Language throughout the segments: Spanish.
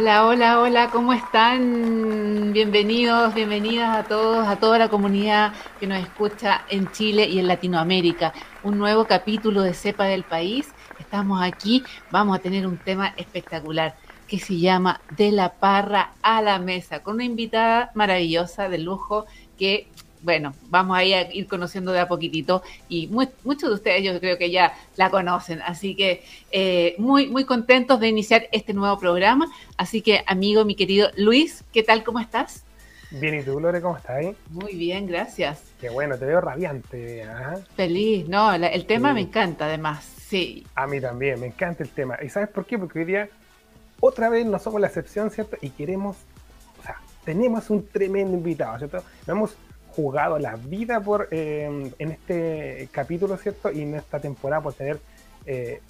Hola, hola, hola, ¿cómo están? Bienvenidos, bienvenidas a todos, a toda la comunidad que nos escucha en Chile y en Latinoamérica. Un nuevo capítulo de Cepa del País. Estamos aquí, vamos a tener un tema espectacular que se llama De la Parra a la Mesa, con una invitada maravillosa de lujo que bueno, vamos a ir conociendo de a poquitito y muchos de ustedes yo creo que ya la conocen, así que eh, muy, muy contentos de iniciar este nuevo programa. Así que, amigo, mi querido Luis, ¿qué tal? ¿Cómo estás? Bien, ¿y tú, Lore, cómo estás? ahí? Muy bien, gracias. Qué bueno, te veo radiante. Feliz, no, el tema me encanta además, sí. A mí también, me encanta el tema. ¿Y sabes por qué? Porque hoy día, otra vez, no somos la excepción, ¿cierto? Y queremos, o sea, tenemos un tremendo invitado, ¿cierto? Vamos jugado la vida por eh, en este capítulo, ¿cierto? Y en esta temporada por tener eh,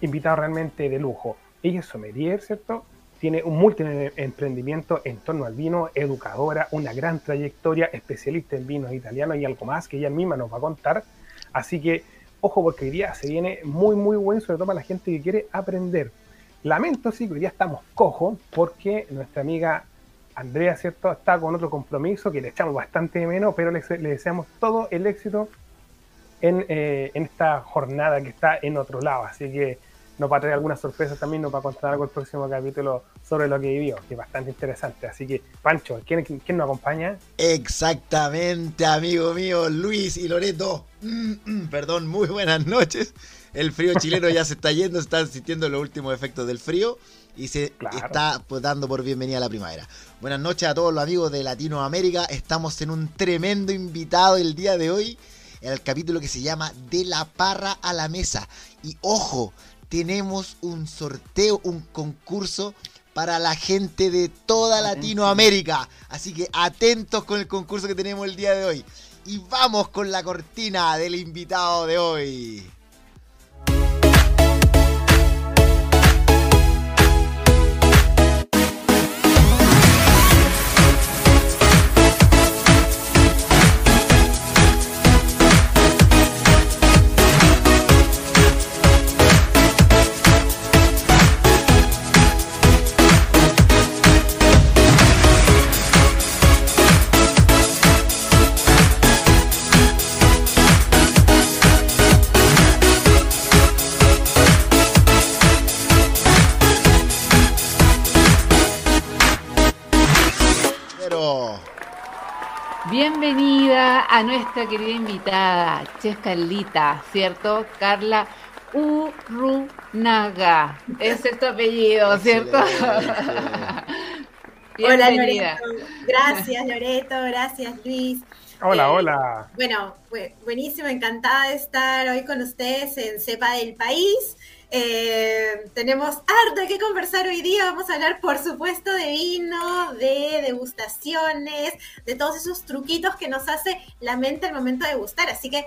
invitados realmente de lujo. Ella es sommelier, ¿cierto? Tiene un multi-emprendimiento en torno al vino, educadora, una gran trayectoria, especialista en vinos italianos y algo más que ella misma nos va a contar. Así que, ojo, porque hoy día se viene muy, muy bueno, sobre todo para la gente que quiere aprender. Lamento, sí, que hoy día estamos cojo porque nuestra amiga Andrea, ¿cierto? Está con otro compromiso que le echamos bastante menos, pero le, deseamos todo el éxito eh, en, esta jornada que está en otro lado. Así que nos va a traer algunas sorpresas también, nos va a contar algo el próximo capítulo sobre lo que vivió, que es bastante interesante. Así que, Pancho, ¿quién, quién nos acompaña? Exactamente, amigo mío, Luis y Loreto. Mm, mm, perdón, muy buenas noches. El frío chileno ya se está yendo, se están sintiendo los últimos efectos del frío y se está pues, dando por bienvenida a la primavera. Buenas noches a todos los amigos de Latinoamérica. Estamos en un tremendo invitado el día de hoy, en el capítulo que se llama De la parra a la mesa. Y ojo, tenemos un sorteo, un concurso para la gente de toda Latinoamérica. Así que atentos con el concurso que tenemos el día de hoy. Y vamos con la cortina del invitado de hoy. Bienvenida a nuestra querida invitada, Chef Carlita, ¿cierto? Carla Urrunaga. Ese es tu apellido, ¿cierto? Hola, Loreto. Gracias, Loreto. Gracias, Luis. Hola, eh, hola. Bueno, buenísimo, encantada de estar hoy con ustedes en Cepa del País. Eh, tenemos harto que conversar hoy día. Vamos a hablar, por supuesto, de vino, de degustaciones, de todos esos truquitos que nos hace la mente al momento de gustar. Así que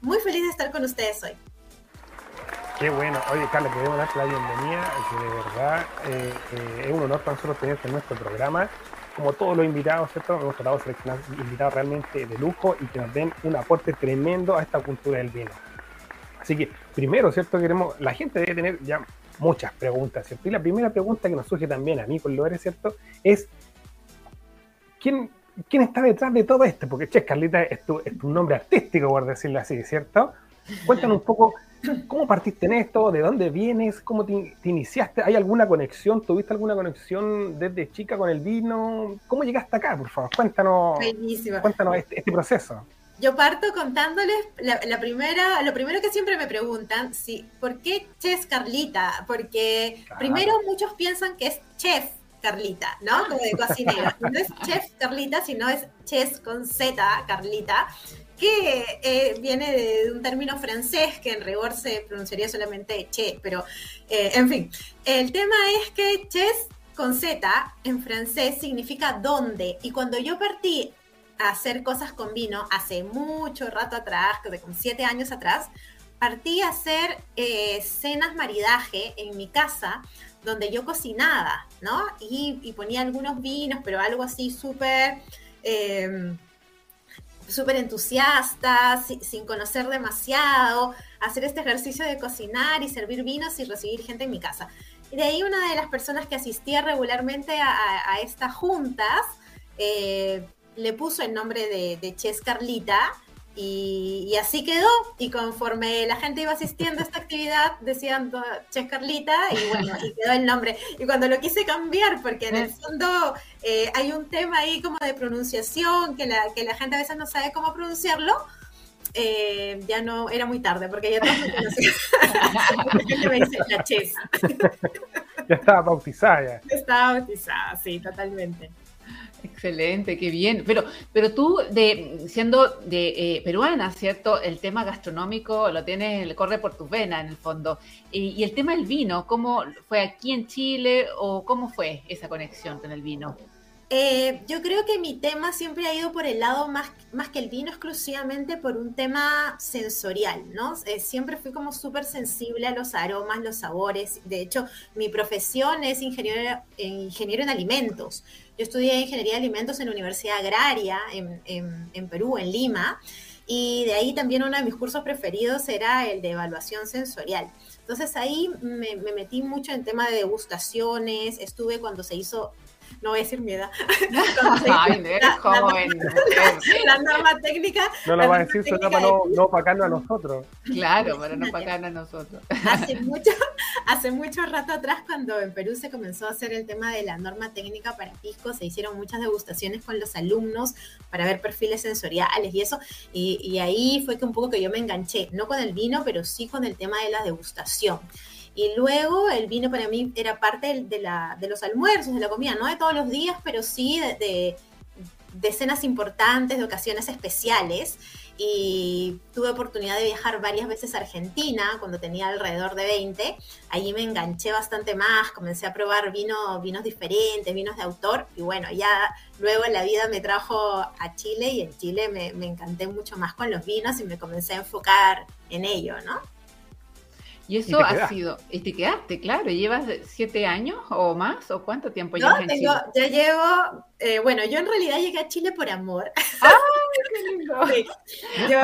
muy feliz de estar con ustedes hoy. Qué bueno. Oye, Carla, queremos darte la bienvenida, que de verdad eh, eh, es un honor para nosotros tenerte en nuestro programa. Como todos los invitados, ¿cierto? Hemos tratado de seleccionar invitados realmente de lujo y que nos den un aporte tremendo a esta cultura del vino. Así que, primero, ¿cierto? Queremos, la gente debe tener ya muchas preguntas, ¿cierto? Y la primera pregunta que nos surge también a mí, por lo eres, ¿cierto? Es, ¿quién, ¿quién está detrás de todo esto? Porque, che, Carlita es tu, es tu nombre artístico, por decirlo así, ¿cierto? Cuéntanos un poco, ¿cómo partiste en esto? ¿De dónde vienes? ¿Cómo te, iniciaste? ¿Hay alguna conexión? ¿Tuviste alguna conexión desde chica con el vino? ¿Cómo llegaste acá, por favor? Cuéntanos, cuéntanos este, este proceso. Yo parto contándoles la, primera, lo primero que siempre me preguntan, sí, ¿por qué Chef Carlita? Porque primero muchos piensan que es Chef Carlita, ¿no? Como de cocinero. No es Chef Carlita, sino es Chef con Z Carlita, que eh, viene de, un término francés que en rigor se pronunciaría solamente Che, pero eh, en fin. El tema es que Chef con Z en francés significa dónde. Y cuando yo partí hacer cosas con vino hace mucho rato atrás, como siete años atrás, partí a hacer eh, cenas maridaje en mi casa donde yo cocinaba, ¿no? Y, ponía algunos vinos, pero algo así súper... Eh, súper entusiasta, sin conocer demasiado, hacer este ejercicio de cocinar y servir vinos y recibir gente en mi casa. Y de ahí una de las personas que asistía regularmente a, estas juntas eh, le puso el nombre de, de Ches Carlita y, así quedó, y conforme la gente iba asistiendo a esta actividad, decían Che Carlita, y bueno, y quedó el nombre. Y cuando lo quise cambiar, porque en el fondo eh, hay un tema ahí como de pronunciación, que la, que la gente a veces no sabe cómo pronunciarlo, eh, ya no, era muy tarde, porque ya todos me conocían. me dice la Ches. ya estaba bautizada. Ya estaba bautizada, sí, totalmente. Excelente, qué bien. Pero, pero tú, siendo eh, peruana, ¿cierto? El tema gastronómico lo tienes, corre por tus venas en el fondo. Y, el tema del vino, ¿cómo fue aquí en Chile o cómo fue esa conexión con el vino? Eh, yo creo que mi tema siempre ha ido por el lado más, más que el vino, exclusivamente por un tema sensorial, ¿no? Eh, siempre fui como súper sensible a los aromas, los sabores. De hecho, mi profesión es ingeniero, ingeniero en alimentos. Yo estudié ingeniería de alimentos en la Universidad Agraria en, Perú, en Lima, y de ahí también uno de mis cursos preferidos era el de evaluación sensorial. Entonces ahí me, me metí mucho en tema de degustaciones, estuve cuando se hizo no voy a decir mi edad. Ay, la, joven. La, norma técnica. No lo va a decir solo para no, no opacarnos a nosotros. Claro, para no opacarnos a nosotros. Hace mucho, hace mucho rato atrás, cuando en Perú se comenzó a hacer el tema de la norma técnica para pisco, se hicieron muchas degustaciones con los alumnos para ver perfiles sensoriales y eso. Y, y ahí fue que un poco que yo me enganché, no con el vino, pero sí con el tema de la degustación. Y luego el vino para mí era parte de, la, de los almuerzos, de la comida, no de todos los días, pero sí de, de, cenas importantes, de ocasiones especiales. Y tuve oportunidad de viajar varias veces a Argentina cuando tenía alrededor de 20. Allí me enganché bastante más, comencé a probar vino, vinos diferentes, vinos de autor. Y bueno, ya luego la vida me trajo a Chile y en Chile me, me encanté mucho más con los vinos y me comencé a enfocar en ello, ¿no? Y eso ha sido, y te quedaste, claro, ¿llevas siete años o más? ¿O cuánto tiempo llevas en Chile? Ya llevo, eh, bueno, yo en realidad llegué a Chile por amor. ¡Ay, qué lindo! sí, yo,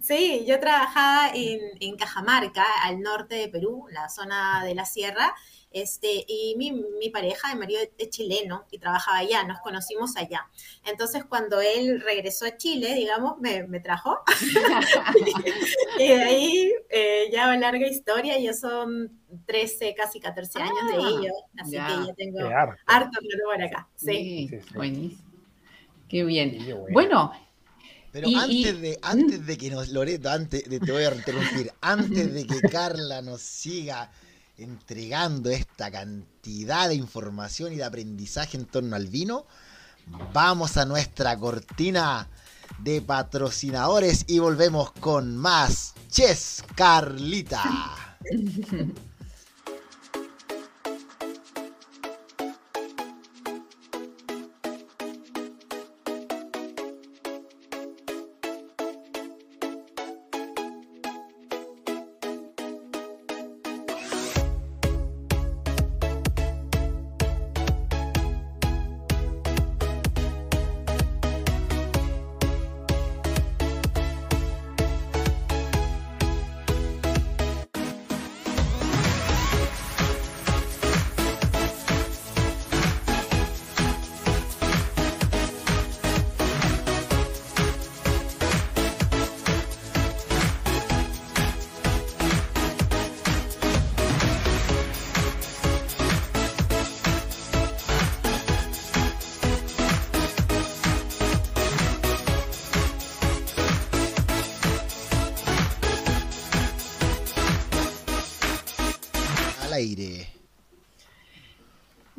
sí, yo trabajaba en, en Cajamarca, al norte de Perú, la zona de la sierra, este, y mi, mi pareja, mi marido es chileno y trabajaba allá, nos conocimos allá. Entonces, cuando él regresó a Chile, digamos, me, me trajo. y de ahí eh, ya larga historia, yo son 13, casi 14 años de ah, ello, así que ya tengo harto de por acá. Sí, buenísimo. Qué bien. Bueno, pero antes de, antes de que nos, Loreto, antes de, te voy a interrumpir, antes de que Carla nos siga entregando esta cantidad de información y de aprendizaje en torno al vino, vamos a nuestra cortina de patrocinadores y volvemos con más Ches Carlita.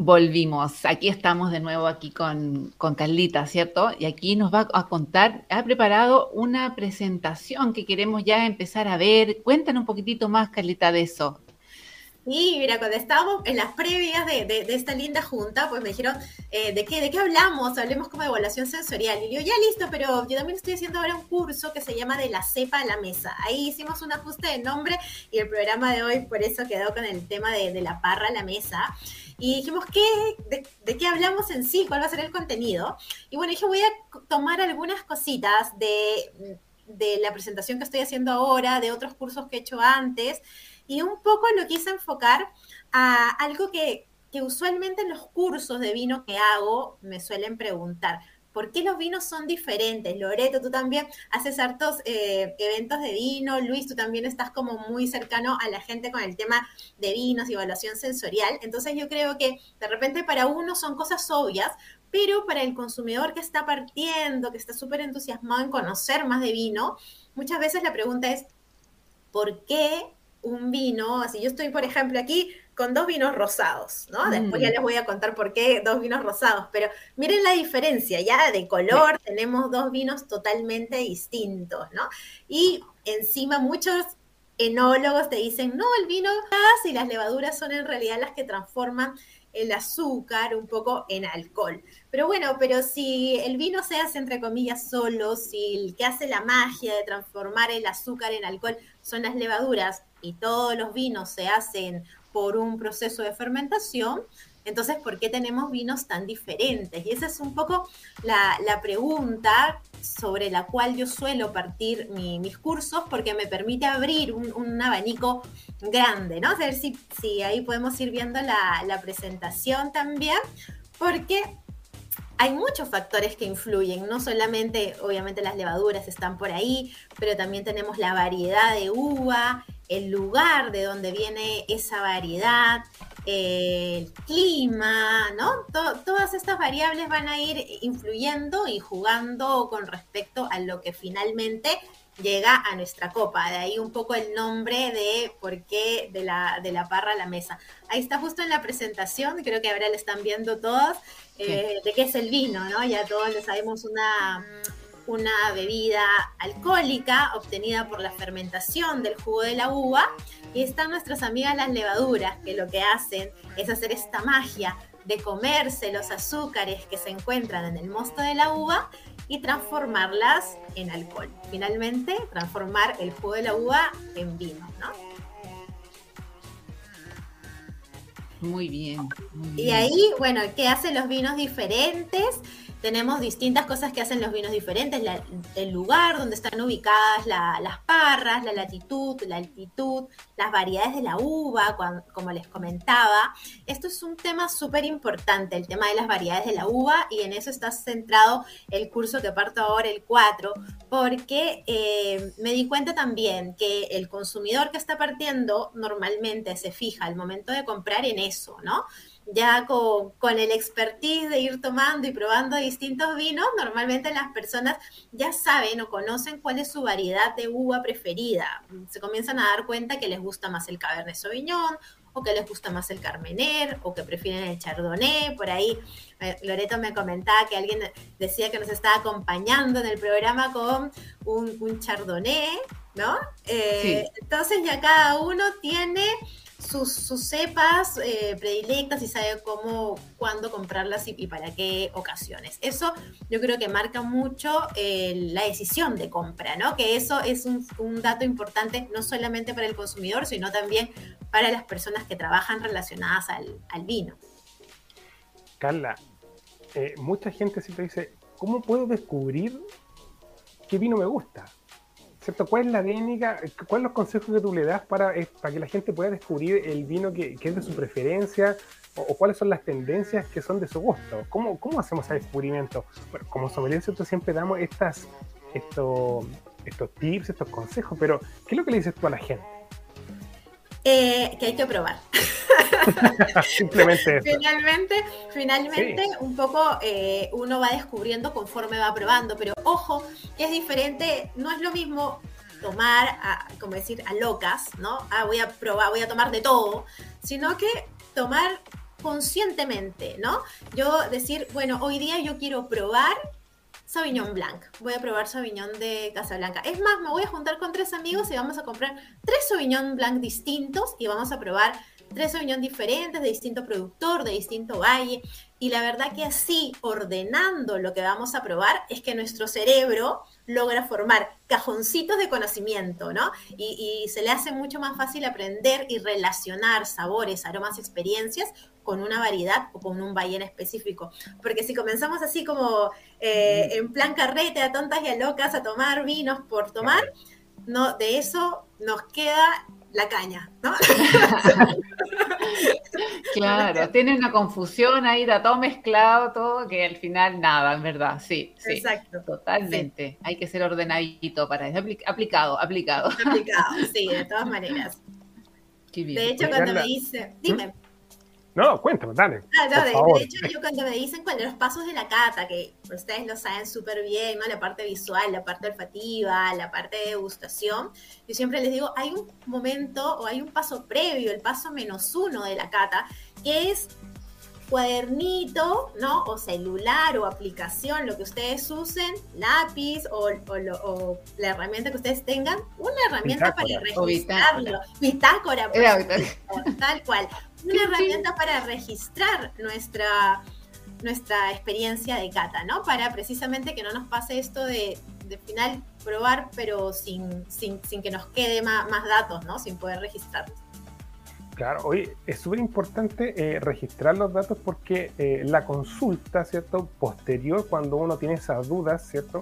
Volvimos, aquí estamos de nuevo aquí con, con Carlita, ¿cierto? Y aquí nos va a contar, ha preparado una presentación que queremos ya empezar a ver. Cuéntanos un poquitito más, Carlita, de eso. Sí, mira, cuando estábamos en las previas de, de, esta linda junta, pues me dijeron, eh, ¿de qué? ¿De qué hablamos? Hablemos como de evaluación sensorial. Y yo, ya listo, pero yo también estoy haciendo ahora un curso que se llama De la cepa a la mesa. Ahí hicimos un ajuste de nombre y el programa de hoy por eso quedó con el tema de, de la parra a la mesa y dijimos, ¿qué, de, qué hablamos en sí? ¿Cuál va a ser el contenido? Y bueno, dije, voy a tomar algunas cositas de de la presentación que estoy haciendo ahora, de otros cursos que he hecho antes, y un poco lo quise enfocar a algo que, que usualmente en los cursos de vino que hago me suelen preguntar. ¿Por qué los vinos son diferentes? Loreto, tú también haces hartos eh, eventos de vino. Luis, tú también estás como muy cercano a la gente con el tema de vinos y evaluación sensorial. Entonces yo creo que de repente para uno son cosas obvias, pero para el consumidor que está partiendo, que está súper entusiasmado en conocer más de vino, muchas veces la pregunta es, ¿por qué un vino? Así yo estoy, por ejemplo, aquí con dos vinos rosados, ¿no? Después ya mm. les voy a contar por qué dos vinos rosados, pero miren la diferencia, ya de color tenemos dos vinos totalmente distintos, ¿no? Y encima muchos enólogos te dicen, no, el vino y las levaduras son en realidad las que transforman el azúcar un poco en alcohol. Pero bueno, pero si el vino se hace entre comillas solo, si el que hace la magia de transformar el azúcar en alcohol son las levaduras y todos los vinos se hacen por un proceso de fermentación, entonces, ¿por qué tenemos vinos tan diferentes? Y esa es un poco la, pregunta sobre la cual yo suelo partir mis cursos porque me permite abrir un, abanico grande, ¿no? A ver si, si, ahí podemos ir viendo la, la presentación también, porque hay muchos factores que influyen, no solamente, obviamente las levaduras están por ahí, pero también tenemos la variedad de uva, el lugar de donde viene esa variedad, el clima, ¿no? todas estas variables van a ir influyendo y jugando con respecto a lo que finalmente llega a nuestra copa. De ahí un poco el nombre de por qué de la, de la parra a la mesa. Ahí está justo en la presentación, creo que ahora le están viendo todos, eh, de qué es el vino, ¿no? Ya todos le sabemos una una bebida alcohólica obtenida por la fermentación del jugo de la uva. Y están nuestras amigas las levaduras, que lo que hacen es hacer esta magia de comerse los azúcares que se encuentran en el mosto de la uva y transformarlas en alcohol. Finalmente, transformar el jugo de la uva en vino, ¿no? Muy bien, muy bien. Y ahí, bueno, ¿qué hacen los vinos diferentes? Tenemos distintas cosas que hacen los vinos diferentes, el lugar donde están ubicadas las parras, la latitud, la altitud, las variedades de la uva, como les comentaba. Esto es un tema súper importante, el tema de las variedades de la uva, y en eso está centrado el curso que parto ahora, el 4, porque eh, me di cuenta también que el consumidor que está partiendo normalmente se fija al momento de comprar en eso, ¿no? Ya con, el expertise de ir tomando y probando distintos vinos, normalmente las personas ya saben o conocen cuál es su variedad de uva preferida. Se comienzan a dar cuenta que les gusta más el Cabernet Sauvignon o que les gusta más el Carmener o que prefieren el Chardonnay. Por ahí eh, Loreto me comentaba que alguien decía que nos estaba acompañando en el programa con un, Chardonnay, ¿no? Eh, entonces ya cada uno tiene sus, cepas eh, predilectas y sabe cómo, cuándo comprarlas y, para qué ocasiones. Eso yo creo que marca mucho eh, la decisión de compra, ¿no? Que eso es un, dato importante no solamente para el consumidor, sino también para las personas que trabajan relacionadas al, vino. Carla, eh, mucha gente siempre dice, ¿cómo puedo descubrir qué vino me gusta? ¿Cuál es la técnica, cuáles los consejos que tú le das para, eh, para que la gente pueda descubrir el vino que, es de su preferencia o, cuáles son las tendencias que son de su gusto? ¿Cómo, cómo hacemos ese descubrimiento? Bueno, como sommelier siempre damos estas, estos, estos tips, estos consejos, pero ¿qué es lo que le dices tú a la gente? Eh, que hay que probar. Simplemente Finalmente, finalmente un poco eh, uno va descubriendo conforme va probando, pero ojo, que es diferente, no es lo mismo tomar, a, como decir, a locas, ¿no? Ah, voy a probar, voy a tomar de todo, sino que tomar conscientemente, ¿no? Yo decir, bueno, hoy día yo quiero probar Sauvignon Blanc. Voy a probar Sauvignon de Casablanca. Es más, me voy a juntar con tres amigos y vamos a comprar tres Sauvignon Blanc distintos y vamos a probar tres Sauvignon diferentes de distinto productor, de distinto valle. Y la verdad que así, ordenando lo que vamos a probar, es que nuestro cerebro logra formar cajoncitos de conocimiento, ¿no? Y, y se le hace mucho más fácil aprender y relacionar sabores, aromas, experiencias con una variedad o con un valle en específico. Porque si comenzamos así como eh, en plan carrete, a tontas y a locas, a tomar vinos por tomar, no, de eso nos queda la caña, ¿no? claro, tiene una confusión ahí, está todo mezclado, todo, que al final nada, en verdad, sí, sí. Exacto. Totalmente. Hay que ser ordenadito para eso, aplicado, aplicado. Aplicado, sí, de todas maneras. De hecho, cuando me dice, dime. No, cuéntame, dale. Ah, de, hecho, yo cuando me dicen cuáles los pasos de la cata, que ustedes lo saben súper bien, ¿no? La parte visual, la parte olfativa, la parte de degustación, yo siempre les digo, hay un momento o hay un paso previo, el paso menos uno de la cata, que es cuadernito, ¿no? O celular o aplicación, lo que ustedes usen, lápiz o, la herramienta que ustedes tengan, una herramienta para registrarlo. Bitácora, tal cual. Una herramienta para registrar nuestra, nuestra experiencia de cata, ¿no? Para precisamente que no nos pase esto de, de final probar, pero sin, sin, que nos quede más, más datos, ¿no? Sin poder registrarlos. Claro, hoy es súper importante eh, registrar los datos porque eh, la consulta, ¿cierto? Posterior, cuando uno tiene esas dudas, ¿cierto?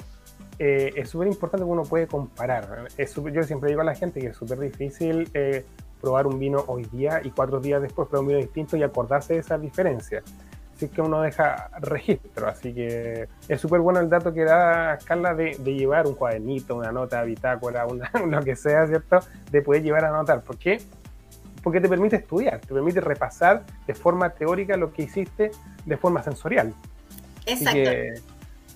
Eh, es súper importante que uno puede comparar. yo siempre digo a la gente que es súper difícil probar un vino hoy día y cuatro días después probar un vino distinto y acordarse de esas diferencias. Así que uno deja registro. Así que es súper bueno el dato que da Carla de, llevar un cuadernito, una nota, bitácora, una, lo que sea, ¿cierto? De poder llevar a anotar. ¿Por qué? porque te permite estudiar, te permite repasar de forma teórica lo que hiciste de forma sensorial. Exacto.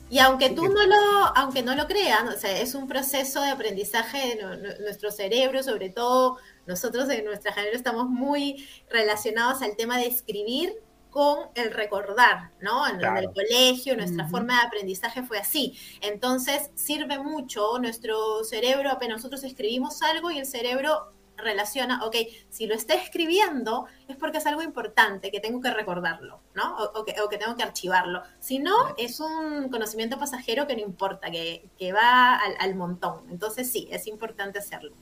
Y aunque tú no lo, aunque no lo creas, o sea, es un proceso de aprendizaje de nuestro cerebro, sobre todo nosotros en nuestra generación estamos muy relacionados al tema de escribir con el recordar, ¿no? En, el colegio, nuestra forma de aprendizaje fue así. Entonces, sirve mucho nuestro cerebro, apenas nosotros escribimos algo y el cerebro relaciona, ok, si lo está escribiendo es porque es algo importante, que tengo que recordarlo, ¿no? O, que, tengo que archivarlo. Si no, es un conocimiento pasajero que no importa, que, va al, montón. Entonces sí, es importante hacerlo.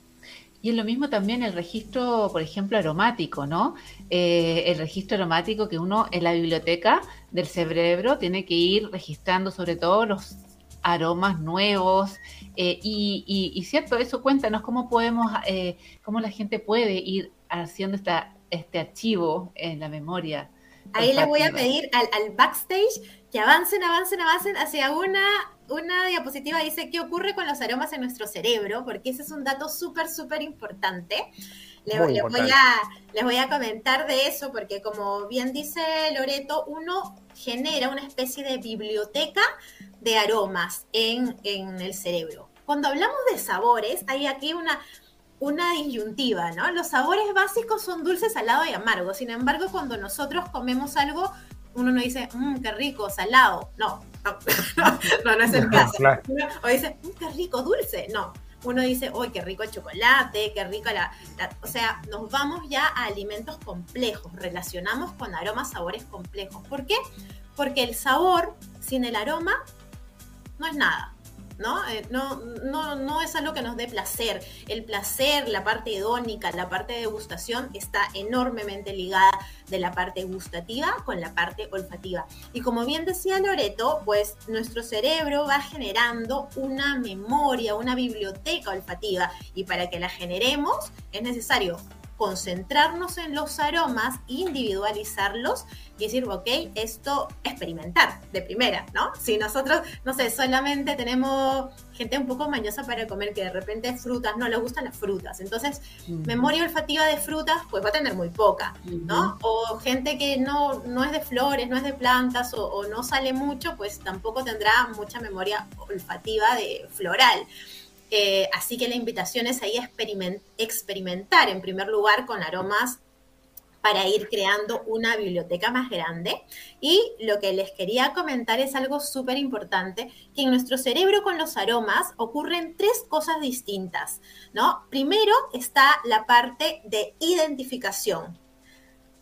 Y es lo mismo también el registro, por ejemplo, aromático, ¿no? Eh, el registro aromático que uno en la biblioteca del cerebro tiene que ir registrando sobre todo los aromas nuevos. Eh, y, cierto, eso cuéntanos cómo podemos, eh, cómo la gente puede ir haciendo esta, este archivo en la memoria. Ahí le voy a pedir al, backstage que avancen, avancen, avancen hacia una, una diapositiva. Dice qué ocurre con los aromas en nuestro cerebro, porque ese es un dato súper, súper importante. Les, voy a, les voy a comentar de eso, porque como bien dice Loreto, uno genera una especie de biblioteca de aromas en, el cerebro. Cuando hablamos de sabores, hay aquí una, una disyuntiva, ¿no? Los sabores básicos son dulce, salado y amargo. Sin embargo, cuando nosotros comemos algo, uno no dice, mmm, qué rico, salado. No, no, no, es el caso. O dice, mmm, qué rico, dulce. No, uno dice, uy, qué rico el chocolate, qué rico la, O sea, nos vamos ya a alimentos complejos, relacionamos con aromas, sabores complejos. ¿Por qué? Porque el sabor sin el aroma no es nada. ¿No? Eh, no, no, no es algo que nos dé placer. El placer, la parte hedónica, la parte de degustación está enormemente ligada de la parte gustativa con la parte olfativa. Y como bien decía Loreto, pues nuestro cerebro va generando una memoria, una biblioteca olfativa y para que la generemos es necesario concentrarnos en los aromas, individualizarlos y decir, ok, esto experimentar de primera, ¿no? Si nosotros, no sé, solamente tenemos gente un poco mañosa para comer que de repente frutas, no le gustan las frutas, entonces memoria olfativa de frutas, pues va a tener muy poca, ¿no? O gente que no, no es de flores, no es de plantas o, o no sale mucho, pues tampoco tendrá mucha memoria olfativa de floral. Eh, así que la invitación es ahí a experimentar en primer lugar con aromas para ir creando una biblioteca más grande. Y lo que les quería comentar es algo súper importante, que en nuestro cerebro con los aromas ocurren tres cosas distintas, ¿no? Primero está la parte de identificación,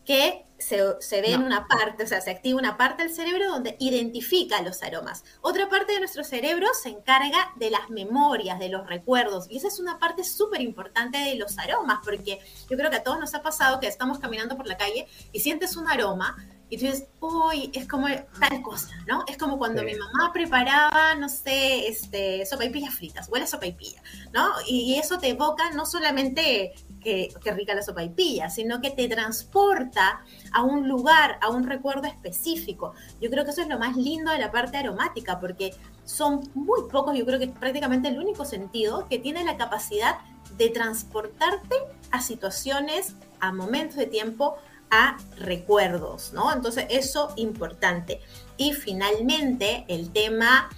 que se, ve en una parte, o sea, se activa una parte del cerebro donde identifica los aromas. Otra parte de nuestro cerebro se encarga de las memorias, de los recuerdos. Y esa es una parte súper importante de los aromas, porque yo creo que a todos nos ha pasado que estamos caminando por la calle y sientes un aroma y tú dices, uy, es como tal cosa, ¿no? Es como cuando mi mamá preparaba, no sé, este, sopaipillas fritas, huele a sopaipilla, ¿no? Y eso te evoca no solamente que, rica la sopaipilla, sino que te transporta a un lugar, a un recuerdo específico. Yo creo que eso es lo más lindo de la parte aromática, porque son muy pocos, yo creo que prácticamente el único sentido que tiene la capacidad de transportarte a situaciones, a momentos de tiempo, a recuerdos, ¿no? Entonces, eso importante. Y finalmente, el tema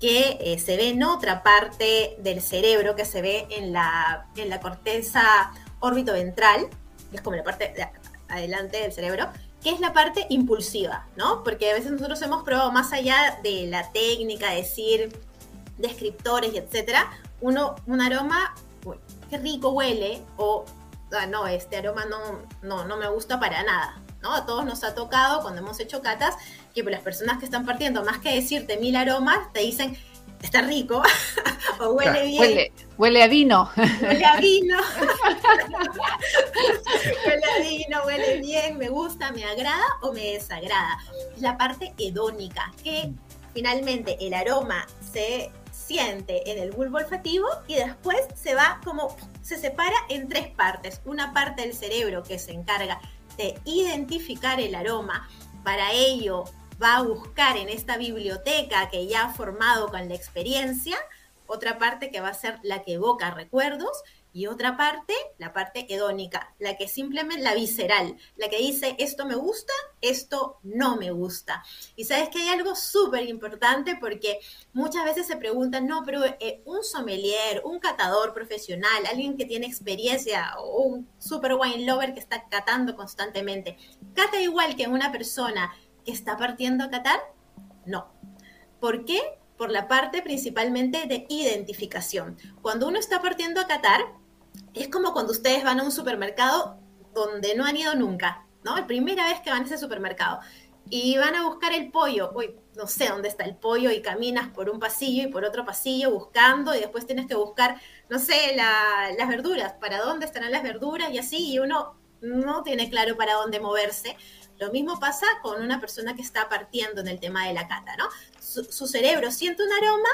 que eh, se ve en otra parte del cerebro, que se ve en la, en la corteza órbito-ventral, que es como la parte de adelante del cerebro, que es la parte impulsiva, ¿no? Porque a veces nosotros hemos probado más allá de la técnica, decir descriptores y etcétera, uno, un aroma, uy, qué rico huele, o ah, no, este aroma no, no, no me gusta para nada, ¿no? A todos nos ha tocado cuando hemos hecho catas que las personas que están partiendo, más que decirte mil aromas, te dicen, está rico, o huele bien. Huele, a vino. Huele a vino. huele a vino, huele bien, me gusta, me agrada o me desagrada. La parte hedónica, que finalmente el aroma se siente en el bulbo olfativo y después se va como, se separa en tres partes. Una parte del cerebro que se encarga de identificar el aroma. Para ello va a buscar en esta biblioteca que ya ha formado con la experiencia, otra parte que va a ser la que evoca recuerdos y otra parte, la parte hedónica, la que simplemente, la visceral, la que dice esto me gusta, esto no me gusta. Y sabes que hay algo súper importante porque muchas veces se preguntan, no, pero eh, un sommelier, un catador profesional, alguien que tiene experiencia o un super wine lover que está catando constantemente, cata igual que una persona está partiendo a Qatar? No. ¿Por qué? Por la parte principalmente de identificación. Cuando uno está partiendo a Qatar, es como cuando ustedes van a un supermercado donde no han ido nunca, ¿no? La primera vez que van a ese supermercado y van a buscar el pollo. Uy, no sé dónde está el pollo y caminas por un pasillo y por otro pasillo buscando y después tienes que buscar, no sé, las verduras, para dónde estarán las verduras y así, y uno no tiene claro para dónde moverse. Lo mismo pasa con una persona que está partiendo en el tema de la cata, ¿no? Su, cerebro siente un aroma,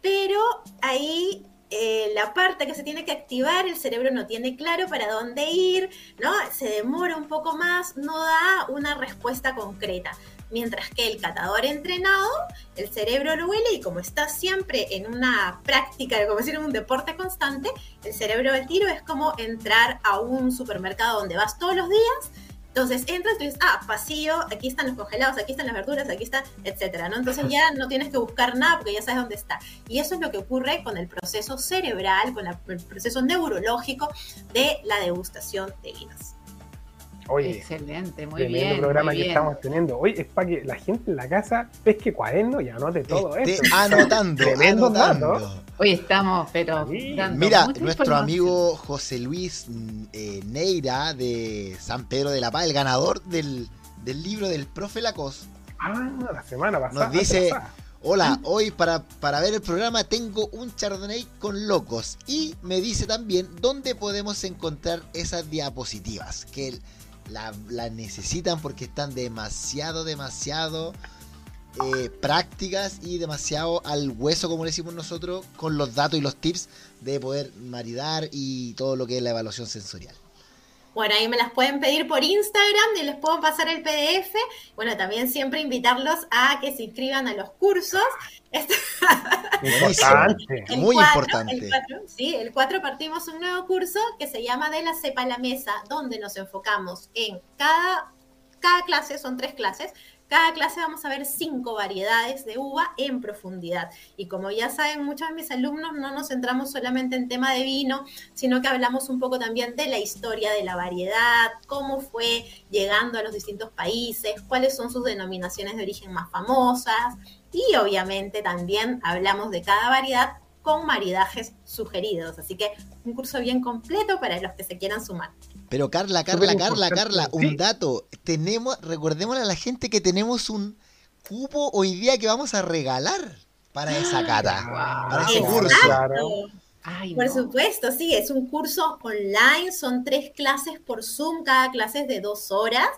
pero ahí eh, la parte que se tiene que activar, el cerebro no tiene claro para dónde ir, ¿no? Se demora un poco más, no da una respuesta concreta. Mientras que el catador entrenado, el cerebro lo huele y como está siempre en una práctica, como decir, en un deporte constante, el cerebro del tiro es como entrar a un supermercado donde vas todos los días entonces entras y dices, ah, pasillo, aquí están los congelados, aquí están las verduras, aquí está, etcétera, ¿no? Entonces ya no tienes que buscar nada porque ya sabes dónde está. Y eso es lo que ocurre con el proceso cerebral, con el proceso neurológico de la degustación de vinos. Oye, excelente, muy bien. El programa que estamos teniendo. hoy es para que la gente en la casa pesque cuaderno y anote todo esto. Anotando, anotando. Hoy estamos, pero. Mira, nuestro amigo José Luis mm, eh, Neira de San Pedro de la Paz, el ganador del, libro del profe Lacos. Ah, la semana pasada. Nos dice. Hola, hoy para, para ver el programa tengo un Chardonnay con locos y me dice también dónde podemos encontrar esas diapositivas, que la, necesitan porque están demasiado, demasiado eh, prácticas y demasiado al hueso, como le decimos nosotros, con los datos y los tips de poder maridar y todo lo que es la evaluación sensorial. Bueno, ahí me las pueden pedir por Instagram y les puedo pasar el PDF. Bueno, también siempre invitarlos a que se inscriban a los cursos. Importante. Muy importante. El sí, el 4 partimos un nuevo curso que se llama De la cepa a la mesa, donde nos enfocamos en cada, cada clase, son tres clases, cada clase vamos a ver cinco variedades de uva en profundidad. Y como ya saben muchos de mis alumnos, no nos centramos solamente en tema de vino, sino que hablamos un poco también de la historia de la variedad, cómo fue llegando a los distintos países, cuáles son sus denominaciones de origen más famosas. Y obviamente también hablamos de cada variedad con maridajes sugeridos. Así que un curso bien completo para los que se quieran sumar. Pero Carla, Carla, Carla, Carla, un dato. Tenemos, recordémosle a la gente que tenemos un cupo hoy día que vamos a regalar para esa cata, para ese curso. por supuesto, sí, es un curso online, son tres clases por Zoom, cada clase es de dos horas.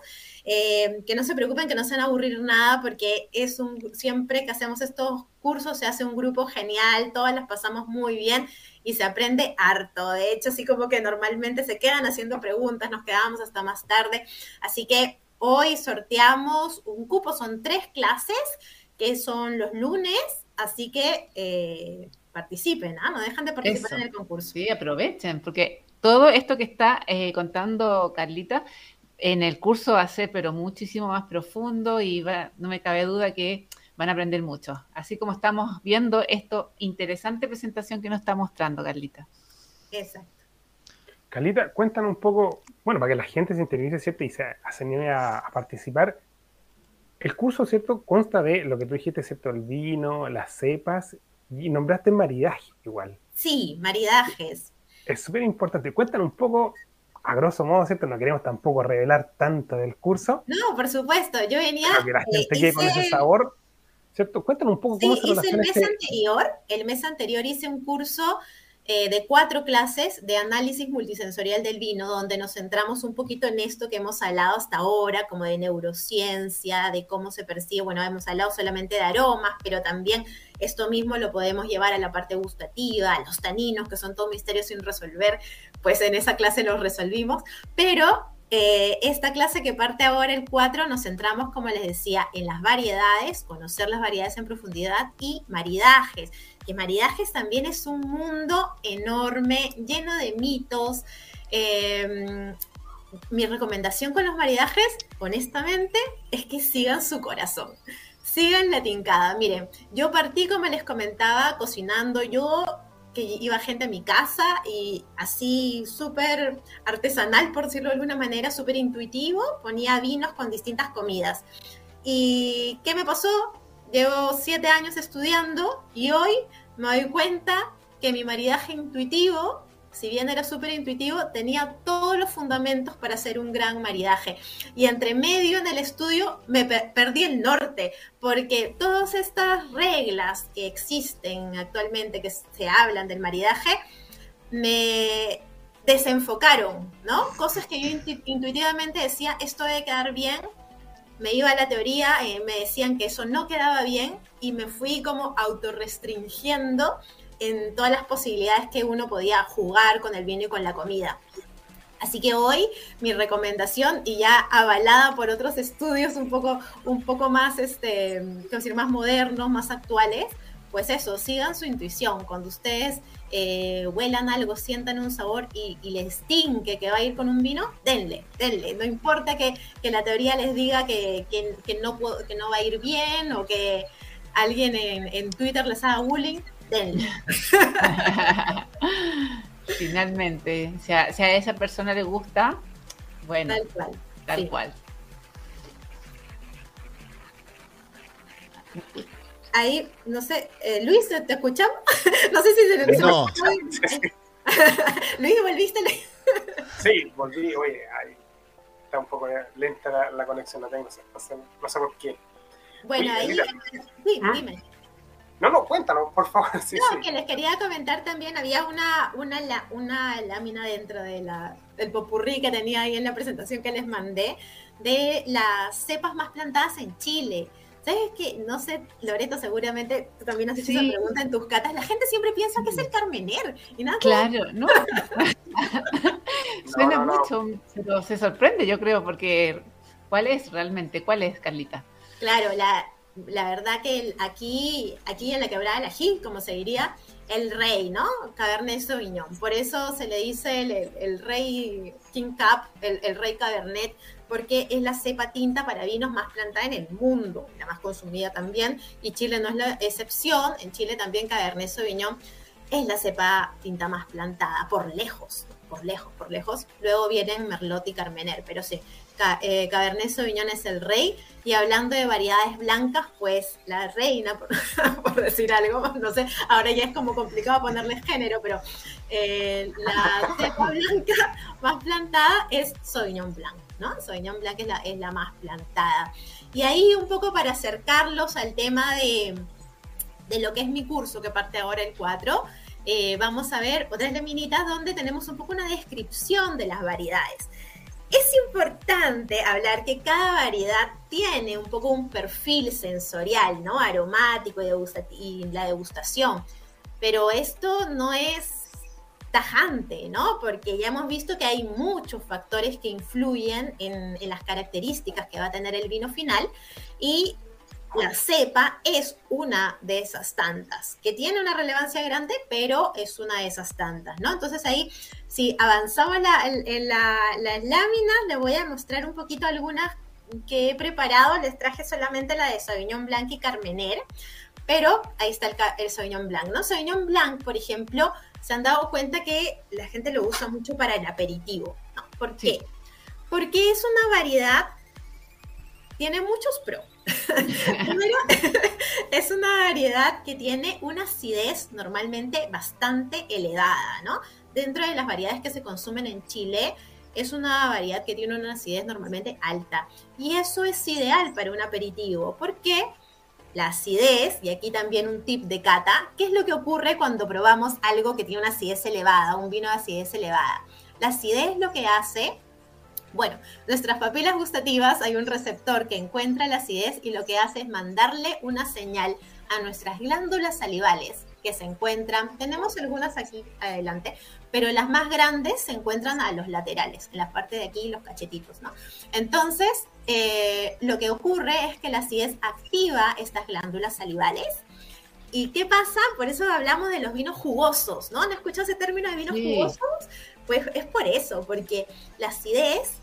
Eh, que no se preocupen, que no se van a aburrir nada, porque es un, siempre que hacemos estos cursos se hace un grupo genial, todas las pasamos muy bien y se aprende harto. De hecho, así como que normalmente se quedan haciendo preguntas, nos quedamos hasta más tarde. Así que hoy sorteamos un cupo, son tres clases que son los lunes, así que eh, participen, ¿ah? no dejan de participar en el concurso. Sí, aprovechen, porque todo esto que está eh, contando Carlita en el curso va a ser, pero muchísimo más profundo y no me cabe duda que van a aprender mucho. Así como estamos viendo esto interesante presentación que nos está mostrando, Carlita. Exacto. Carlita, cuéntanos un poco, bueno, para que la gente se interiorice, ¿cierto? Y se anime a, a, participar. El curso, ¿cierto? Consta de lo que tú dijiste, ¿cierto? El vino, las cepas, y nombraste maridaje igual. Sí, maridajes. Es súper importante. Cuéntanos un poco a grosso modo, ¿cierto? No queremos tampoco revelar tanto del curso. No, por supuesto, yo venía... Para que la gente quede con ese sabor, ¿cierto? Cuéntanos un poco cómo se hice el mes este anterior, el mes anterior hice un curso eh, de cuatro clases de análisis multisensorial del vino, donde nos centramos un poquito en esto que hemos hablado hasta ahora, como de neurociencia, de cómo se percibe, bueno, hemos hablado solamente de aromas, pero también esto mismo lo podemos llevar a la parte gustativa, a los taninos, que son todo misterios sin resolver, pues en esa clase los resolvimos, pero eh, esta clase que parte ahora el 4 nos centramos, como les decía, en las variedades, conocer las variedades en profundidad y maridajes que maridajes también es un mundo enorme, lleno de mitos. Em, mi recomendación con los maridajes, honestamente, es que sigan su corazón. Sigan la tincada. Miren, yo partí, como les comentaba, cocinando. Yo que iba gente a mi casa y así súper artesanal, por decirlo de alguna manera, súper intuitivo, ponía vinos con distintas comidas. ¿Y qué me pasó? Llevo siete años estudiando y hoy me doy cuenta que mi maridaje intuitivo, si bien era súper intuitivo, tenía todos los fundamentos para hacer un gran maridaje. Y entre medio en el estudio me perdí el norte, porque todas estas reglas que existen actualmente, que se hablan del maridaje, me desenfocaron, ¿no? Cosas que yo intuitivamente decía, esto debe quedar bien, me iba a la teoría, eh, me decían que eso no quedaba bien y me fui como autorrestringiendo en todas las posibilidades que uno podía jugar con el vino y con la comida. Así que hoy mi recomendación, y ya avalada por otros estudios un poco, un poco más, este, decir, más modernos, más actuales, pues eso, sigan su intuición. Cuando ustedes eh, huelan algo, sientan un sabor y, les tinque que va a ir con un vino, denle, denle. No importa que, la teoría les diga que, no, que no va a ir bien o que alguien en, Twitter les haga bullying, Finalmente, si a, si a, esa persona le gusta, bueno, tal cual. Tal cual. ahí, no sé, eh, Luis, ¿te escuchamos? no sé si se no. Luis, ¿volviste? sí, volví, oye, ahí está un poco lenta la, conexión, no tengo, no sé, no sé por qué. Bueno, ahí, sí, ¿Ah? dime. No, no, cuéntanos, por favor. Sí, no, que les quería comentar también, había una, una, una lámina dentro de la, del popurrí que tenía ahí en la presentación que les mandé, de las cepas más plantadas en Chile. ¿Sabes qué? No sé, Loreto, seguramente tú también has hecho esa pregunta en tus catas. La gente siempre piensa que es el Carmener. Y nada claro, no. Suena mucho, pero se sorprende, yo creo, porque ¿cuál es realmente? ¿Cuál es, Carlita? Claro, la, la verdad que aquí, aquí en la quebrada de la como se diría, el rey, ¿no? Cabernet Sauvignon. Por eso se le dice el, rey King Cup, el, el, rey Cabernet, porque es la cepa tinta para vinos más plantada en el mundo, la más consumida también, y Chile no es la excepción, en Chile también Cabernet Sauvignon es la cepa tinta más plantada, por lejos, por lejos, por lejos. Luego vienen Merlot y Carmener, pero sí, eh, Cabernet Sauvignon es el rey. Y hablando de variedades blancas, pues la reina, por, decir algo, no sé, ahora ya es como complicado ponerle género, pero Eh, la cepa blanca más plantada es Sauvignon Blanc, ¿no? Sauvignon Blanc es la, más plantada. Y ahí un poco para acercarlos al tema de, de lo que es mi curso, que parte ahora el 4, eh, vamos a ver otras laminitas donde tenemos un poco una descripción de las variedades. Es importante hablar que cada variedad tiene un poco un perfil sensorial, ¿no? Aromático y, la degustación. Pero esto no es tajante, ¿no? Porque ya hemos visto que hay muchos factores que influyen en, en, las características que va a tener el vino final y la cepa es una de esas tantas, que tiene una relevancia grande, pero es una de esas tantas, ¿no? Entonces ahí, si avanzaba la, las láminas, les voy a mostrar un poquito algunas que he preparado. Les traje solamente la de Sauvignon Blanc y Carmener, pero ahí está el, el Sauvignon Blanc, ¿no? Sauvignon Blanc, por ejemplo, se han dado cuenta que la gente lo usa mucho para el aperitivo, ¿no? ¿Por qué? Porque es una variedad, tiene muchos pros Es una variedad que tiene una acidez normalmente bastante elevada, ¿no? Dentro de las variedades que se consumen en Chile, es una variedad que tiene una acidez normalmente alta. Y eso es ideal para un aperitivo, porque la acidez, y aquí también un tip de cata, ¿qué es lo que ocurre cuando probamos algo que tiene una acidez elevada, un vino de acidez elevada? La acidez lo que hace bueno, nuestras papilas gustativas hay un receptor que encuentra la acidez y lo que hace es mandarle una señal a nuestras glándulas salivales que se encuentran, tenemos algunas aquí adelante, pero las más grandes se encuentran a los laterales, en la parte de aquí, los cachetitos, ¿no? Entonces, eh, lo que ocurre es que la acidez activa estas glándulas salivales. ¿Y qué pasa? Por eso hablamos de los vinos jugosos, ¿no? ¿No escuchas ese término de vinos jugosos? Pues es por eso, porque la acidez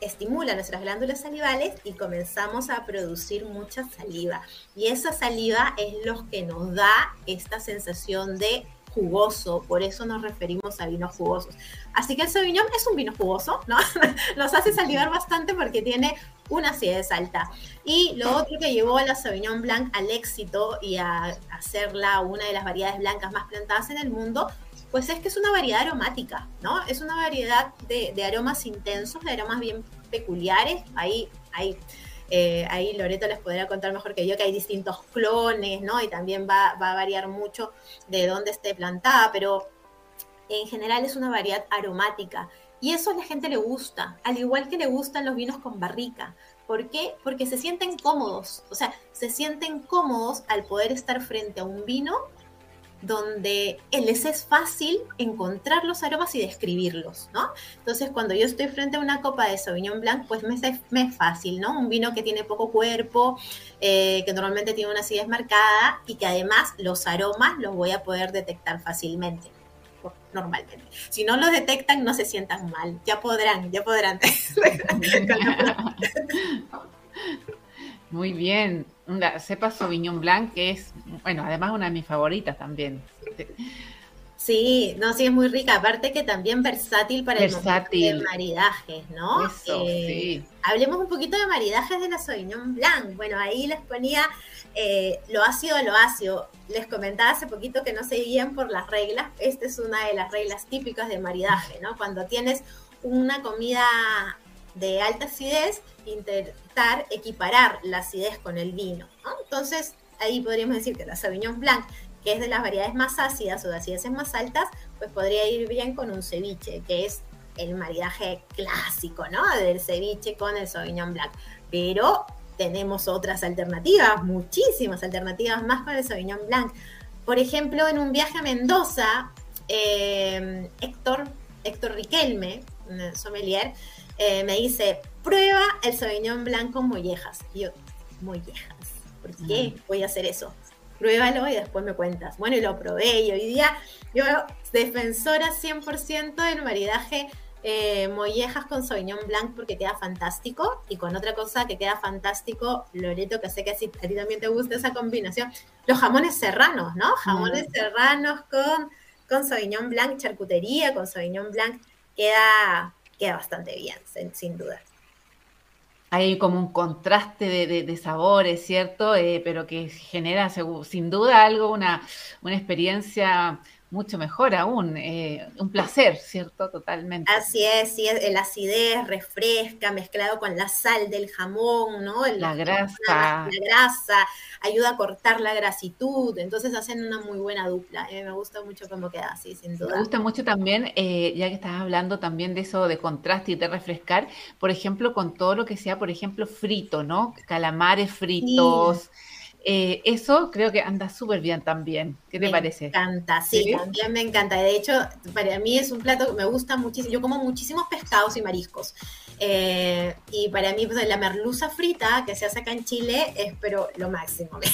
estimula nuestras glándulas salivales y comenzamos a producir mucha saliva. Y esa saliva es lo que nos da esta sensación de jugoso, por eso nos referimos a vinos jugosos. Así que el Sauvignon es un vino jugoso, ¿no? Nos hace salivar bastante porque tiene una acidez alta. Y lo otro que llevó a la Sauvignon Blanc al éxito y a hacerla una de las variedades blancas más plantadas en el mundo pues es que es una variedad aromática, ¿no? Es una variedad de, aromas intensos, de aromas bien peculiares. Ahí, ahí, eh, ahí Loreto les podría contar mejor que yo que hay distintos clones, ¿no? Y también va, va a variar mucho de dónde esté plantada, pero en general es una variedad aromática. Y eso a la gente le gusta, al igual que le gustan los vinos con barrica. ¿Por qué? Porque se sienten cómodos, o sea, se sienten cómodos al poder estar frente a un vino donde les es fácil encontrar los aromas y describirlos, ¿no? Entonces, cuando yo estoy frente a una copa de Sauvignon Blanc, pues me es, fácil, ¿no? Un vino que tiene poco cuerpo, eh, que normalmente tiene una acidez marcada y que además los aromas los voy a poder detectar fácilmente normalmente. Si no los detectan, no se sientan mal. Ya podrán, ya podrán. Muy bien. Una cepa Sauvignon Blanc, que es, bueno, además una de mis favoritas también. Sí, no, sí, es muy rica. Aparte que también versátil para el de maridajes, ¿no? Eso, eh, sí. Hablemos un poquito de maridajes de la Sauvignon Blanc. Bueno, ahí les ponía eh, lo ácido, lo ácido. Les comentaba hace poquito que no se guían por las reglas. Esta es una de las reglas típicas de maridaje, ¿no? Cuando tienes una comida de alta acidez, intentar equiparar la acidez con el vino. Entonces, ahí podríamos decir que la Sauvignon Blanc, que es de las variedades más ácidas o de acideces más altas, pues podría ir bien con un ceviche, que es el maridaje clásico, ¿no? Del ceviche con el Sauvignon Blanc. Pero tenemos otras alternativas, muchísimas alternativas más con el Sauvignon Blanc. Por ejemplo, en un viaje a Mendoza, eh, Héctor, Héctor Riquelme, sommelier, eh, me dice, prueba el Sauvignon blanco mollejas. Y yo, mollejas, ¿por qué voy a hacer eso? Pruébalo y después me cuentas. Bueno, y lo probé y hoy día yo defensora 100% del maridaje eh, mollejas con Sauvignon Blanc porque queda fantástico. Y con otra cosa que queda fantástico, Loreto, que sé que a ti también te gusta esa combinación, los jamones serranos, ¿no? Jamones serranos con, con Sauvignon Blanc, charcutería con Sauvignon Blanc, queda queda bastante bien, sin, duda. Hay como un contraste de, sabores, ¿cierto? Eh, pero que genera sin duda algo, una, experiencia mucho mejor aún. Eh, un placer, ¿cierto? Totalmente. Así es, sí, la acidez refresca mezclado con la sal del jamón, ¿no? la grasa. La, grasa, ayuda a cortar la grasitud, entonces hacen una muy buena dupla. Eh, me gusta mucho cómo queda así, sin duda. Me gusta mucho también, eh, ya que estás hablando también de eso de contraste y de refrescar, por ejemplo, con todo lo que sea, por ejemplo, frito, ¿no? Calamares fritos. Eh, eso creo que anda súper bien también. ¿Qué te parece? Me encanta, sí, también me encanta. De hecho, para mí es un plato que me gusta muchísimo. Yo como muchísimos pescados y mariscos. Eh, y para mí, pues, la merluza frita que se hace acá en Chile es, pero lo máximo. Me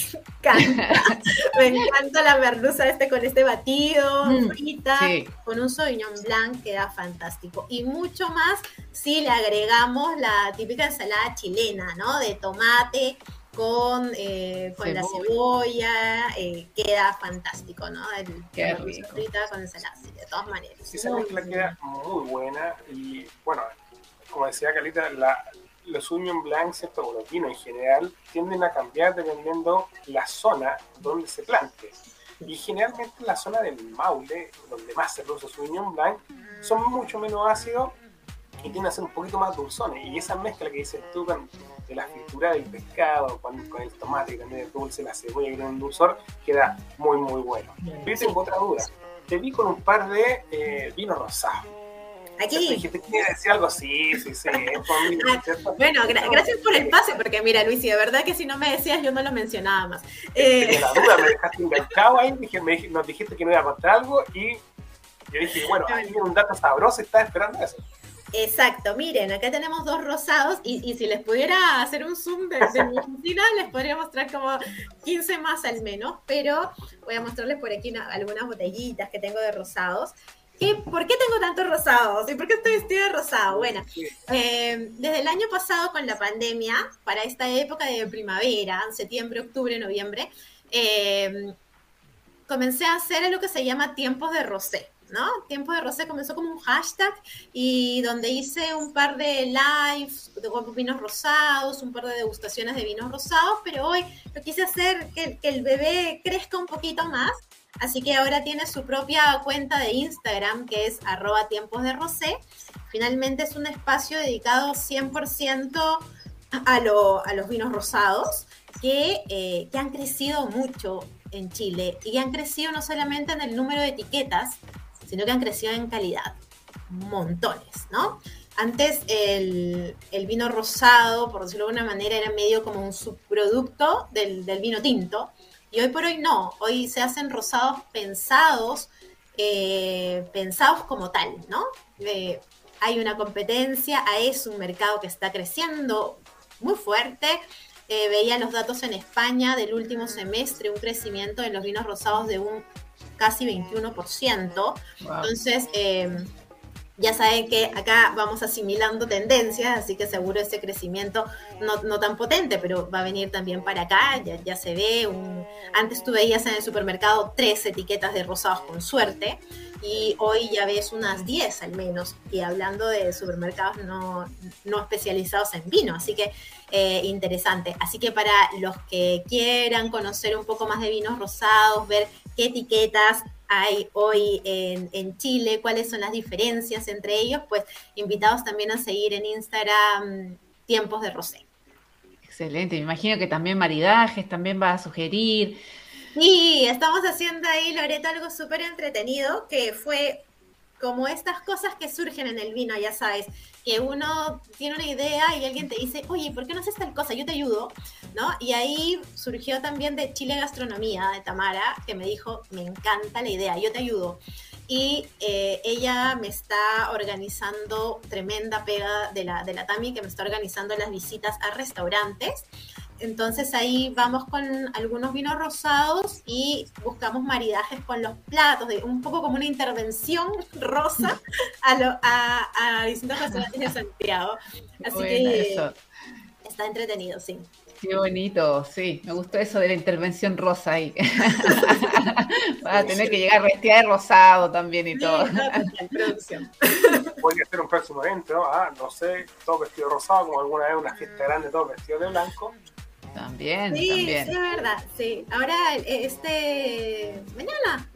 encanta. me encanta la merluza este con este batido, mm, frita, con un sauvignon blanc, queda fantástico. Y mucho más si le agregamos la típica ensalada chilena, ¿no? De tomate con, eh, con la cebolla, eh, queda fantástico, ¿no? El, Qué rico. Frita con ensalada, de todas maneras. Sí, esa mezcla queda muy buena y, bueno, como decía Calita, la, los Union Blancs, ¿cierto? o los vinos en general, tienden a cambiar dependiendo la zona donde se plante. Y generalmente la zona del Maule, donde más se produce su Union Blanc, son mucho menos ácidos y tienden a ser un poquito más dulzones. Y esa mezcla que dices tú con de la fritura del pescado con, el tomate, también el dulce, la cebolla y un dulzor, queda muy, muy bueno. Yo tengo otra duda. Te vi con un par de eh, vinos rosados. Aquí. Dijiste que decir algo, sí, sí, sí. Bueno, gracias por el pase, porque mira, Luis, y de verdad que si no me decías, yo no lo mencionaba más. Eh... La duda, me dejaste enganchado ahí, dije, me, nos dijiste que no iba a contar algo y yo dije, bueno, ahí viene un dato sabroso, estaba esperando eso. Exacto, miren, acá tenemos dos rosados y, si les pudiera hacer un zoom de, mi oficina, les podría mostrar como 15 más al menos, pero voy a mostrarles por aquí algunas botellitas que tengo de rosados. ¿Y ¿Por qué tengo tantos rosados? ¿Y por qué estoy vestida de rosado? Bueno, eh, desde el año pasado con la pandemia, para esta época de primavera, septiembre, octubre, noviembre, eh, comencé a hacer lo que se llama tiempos de rosé. ¿No? Tiempo de Rosé comenzó como un hashtag y donde hice un par de lives de vinos rosados, un par de degustaciones de vinos rosados, pero hoy lo quise hacer que, el bebé crezca un poquito más. Así que ahora tiene su propia cuenta de Instagram que es arroba tiempos de rosé. Finalmente es un espacio dedicado 100% a, lo, a los vinos rosados que, eh, que han crecido mucho en Chile y han crecido no solamente en el número de etiquetas, sino que han crecido en calidad. Montones, ¿no? Antes el, vino rosado, por decirlo de alguna manera, era medio como un subproducto del, vino tinto. Y hoy por hoy no. Hoy se hacen rosados pensados, eh, pensados como tal, ¿no? Eh, hay una competencia, es un mercado que está creciendo muy fuerte. Eh, veía los datos en España del último semestre, un crecimiento en los vinos rosados de un casi 21%. Entonces, em, ya saben que acá vamos asimilando tendencias, así que seguro ese crecimiento no, tan potente, pero va a venir también para acá, ya, se ve. Un... Antes tú veías en el supermercado tres etiquetas de rosados con suerte y hoy ya ves unas 10 al menos, y hablando de supermercados no, no especializados en vino, así que eh, interesante. Así que para los que quieran conocer un poco más de vinos rosados, ver qué etiquetas hay hoy en, Chile, cuáles son las diferencias entre ellos, pues invitados también a seguir en Instagram Tiempos de Rosé. Excelente, me imagino que también maridajes, también va a sugerir. Sí, estamos haciendo ahí, Loreto, algo súper entretenido, que fue como estas cosas que surgen en el vino, ya sabes, que uno tiene una idea y alguien te dice, oye, ¿por qué no haces tal cosa? Yo te ayudo, ¿no? Y ahí surgió también de Chile Gastronomía, de Tamara, que me dijo, me encanta la idea, yo te ayudo. Y eh, ella me está organizando, tremenda pega de la, de la Tami, que me está organizando las visitas a restaurantes entonces ahí vamos con algunos vinos rosados y buscamos maridajes con los platos, de, un poco como una intervención rosa a, lo, a, a distintos restaurantes de Santiago. Así que está entretenido, sí. Qué bonito, sí, me gustó eso de la intervención rosa ahí. Va a tener que llegar vestida de rosado también y todo. producción. Podría ser un próximo evento, ah, no sé, todo vestido rosado, como alguna vez una fiesta grande, todo vestido de blanco También, sí, también. Sí, es verdad, sí. Ahora, este, mañana,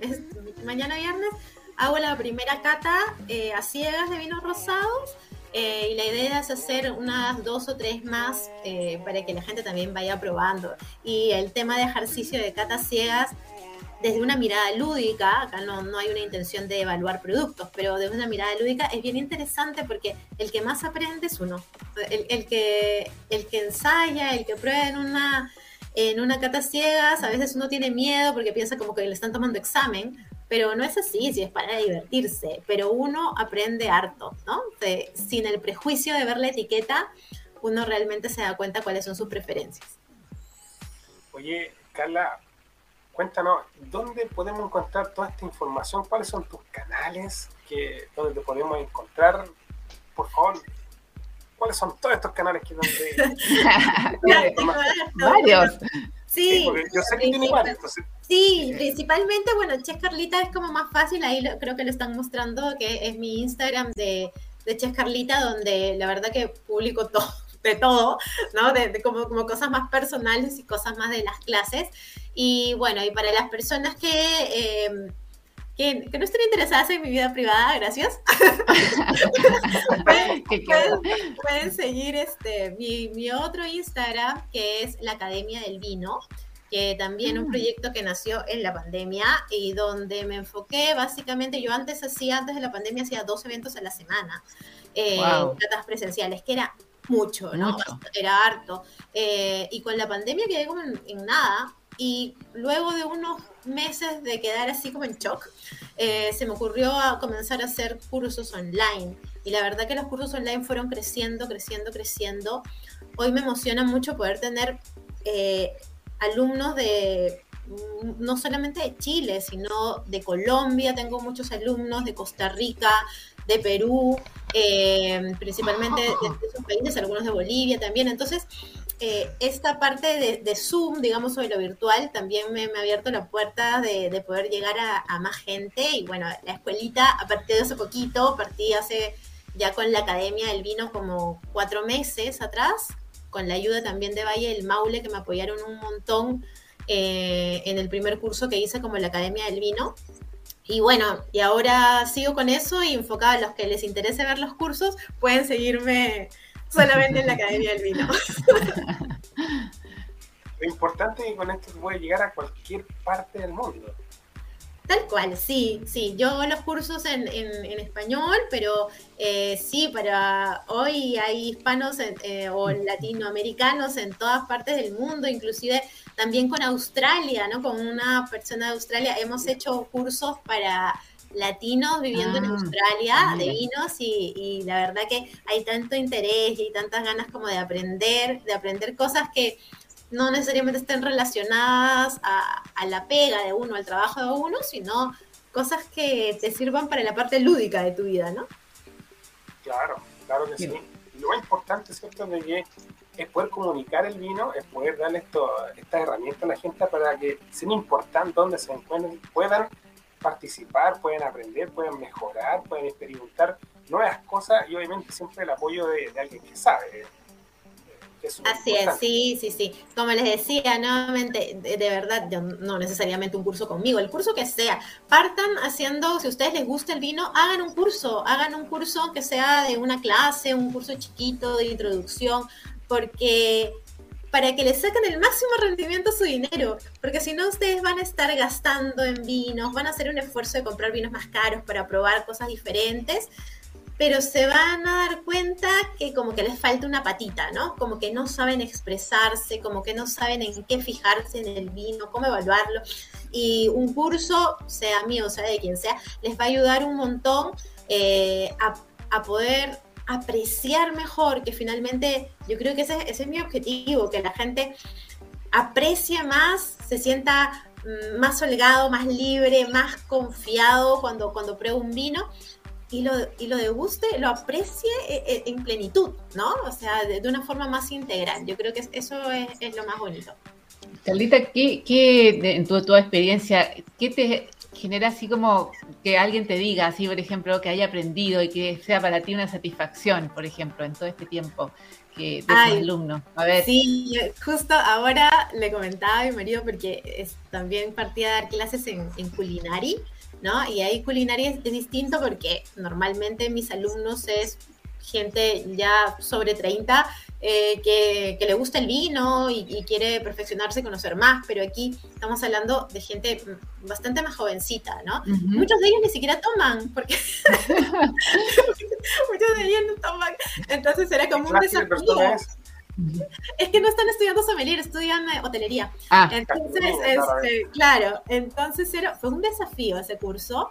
mañana viernes, hago la primera cata eh, a ciegas de vinos rosados. Eh, y la idea es hacer unas dos o tres más eh, para que la gente también vaya probando. Y el tema de ejercicio de cata ciegas desde una mirada lúdica, acá no, no, hay una intención de evaluar productos, pero desde una mirada lúdica es bien interesante porque el que más aprende es uno. El, el que, el que ensaya, el que prueba en una, en una cata ciegas, a veces uno tiene miedo porque piensa como que le están tomando examen, pero no es así, si es para divertirse, pero uno aprende harto, ¿no? De, sin el prejuicio de ver la etiqueta, uno realmente se da cuenta cuáles son sus preferencias. Oye, Carla, cuéntanos, ¿dónde podemos encontrar toda esta información? ¿Cuáles son tus canales que, donde te podemos encontrar? Por favor, ¿cuáles son todos estos canales que donde... Varios. Sí, sí yo sé que tiene varios. Entonces... Sí, principalmente, bueno, Ches Carlita es como más fácil, ahí lo, creo que lo están mostrando, que es mi Instagram de, de Ches Carlita, donde la verdad que publico todo de todo, ¿no? De, de como, como, cosas más personales y cosas más de las clases. Y bueno, y para las personas que, eh, que, que, no estén interesadas en mi vida privada, gracias. pueden, pueden, pueden, seguir este, mi, mi, otro Instagram, que es la Academia del Vino que también un proyecto que nació en la pandemia y donde me enfoqué básicamente, yo antes hacía, antes de la pandemia hacía dos eventos a la semana, eh, wow. presenciales, que era mucho, ¿no? Mucho. Era harto. Eh, y con la pandemia quedé como en, en, nada. Y luego de unos meses de quedar así como en shock, eh, se me ocurrió comenzar a hacer cursos online. Y la verdad que los cursos online fueron creciendo, creciendo, creciendo. Hoy me emociona mucho poder tener eh, alumnos de no solamente de Chile, sino de Colombia, tengo muchos alumnos de Costa Rica, de Perú, eh, principalmente de, de, esos países, algunos de Bolivia también. Entonces, eh, esta parte de, Zoom, digamos, sobre lo virtual, también me, ha abierto la puerta de, de poder llegar a, a, más gente. Y bueno, la escuelita, a partir de hace poquito, partí hace ya con la Academia del Vino como cuatro meses atrás, con la ayuda también de Valle del Maule, que me apoyaron un montón eh, en el primer curso que hice como la Academia del Vino. Y bueno, y ahora sigo con eso y enfocada a los que les interese ver los cursos, pueden seguirme solamente en la Academia del Vino. Lo importante es que con esto se puede llegar a cualquier parte del mundo. Tal cual, sí, sí. Yo hago los cursos en, en, en español, pero eh, sí, para hoy hay hispanos en, eh, o latinoamericanos en todas partes del mundo, inclusive también con Australia, ¿no? Con una persona de Australia hemos hecho cursos para latinos viviendo ah, en Australia mira. de vinos y, y, la verdad que hay tanto interés y tantas ganas como de aprender, de aprender cosas que no necesariamente estén relacionadas a, a, la pega de uno, al trabajo de uno, sino cosas que te sirvan para la parte lúdica de tu vida, ¿no? Claro, claro que sí. sí. Lo más importante, ¿cierto?, de que es poder comunicar el vino, es poder darle esto, esta herramienta a la gente para que, sin importar dónde se encuentren, puedan participar, pueden aprender, pueden mejorar, pueden experimentar nuevas cosas y obviamente siempre el apoyo de, de alguien que sabe. Es Así es, sí, sí, sí. Como les decía, nuevamente, de, de, verdad, yo, no necesariamente un curso conmigo, el curso que sea. Partan haciendo, si a ustedes les gusta el vino, hagan un curso, hagan un curso que sea de una clase, un curso chiquito de introducción, porque para que le saquen el máximo rendimiento a su dinero, porque si no ustedes van a estar gastando en vinos, van a hacer un esfuerzo de comprar vinos más caros para probar cosas diferentes, pero se van a dar cuenta que como que les falta una patita, ¿no? Como que no saben expresarse, como que no saben en qué fijarse en el vino, cómo evaluarlo. Y un curso, sea mío sea de quien sea, les va a ayudar un montón eh, a poder apreciar mejor, que finalmente yo creo que ese, es mi objetivo, que la gente aprecie más, se sienta mm, más holgado, más libre, más confiado cuando, cuando prueba un vino y lo, y lo deguste, lo aprecie eh, en plenitud, ¿no? O sea, de, de una forma más integral. Yo creo que eso es, es lo más bonito. Carlita, ¿qué, qué en tu, tu experiencia, qué te, genera así como que alguien te diga, así por ejemplo, que haya aprendido y que sea para ti una satisfacción, por ejemplo, en todo este tiempo que de alumnos. A ver. Sí, justo ahora le comentaba a mi marido porque es, también partía a dar clases en, en Culinari, ¿no? Y ahí Culinari es, es distinto porque normalmente mis alumnos es gente ya sobre 30 eh, que, le gusta el vino y, quiere perfeccionarse y conocer más, pero aquí estamos hablando de gente bastante más jovencita, ¿no? Muchos de ellos ni siquiera toman, porque muchos de ellos no toman, entonces era como un desafío. Es? que no están estudiando sommelier, estudian eh, hotelería. Ah. entonces, este, claro, entonces era, fue un desafío ese curso.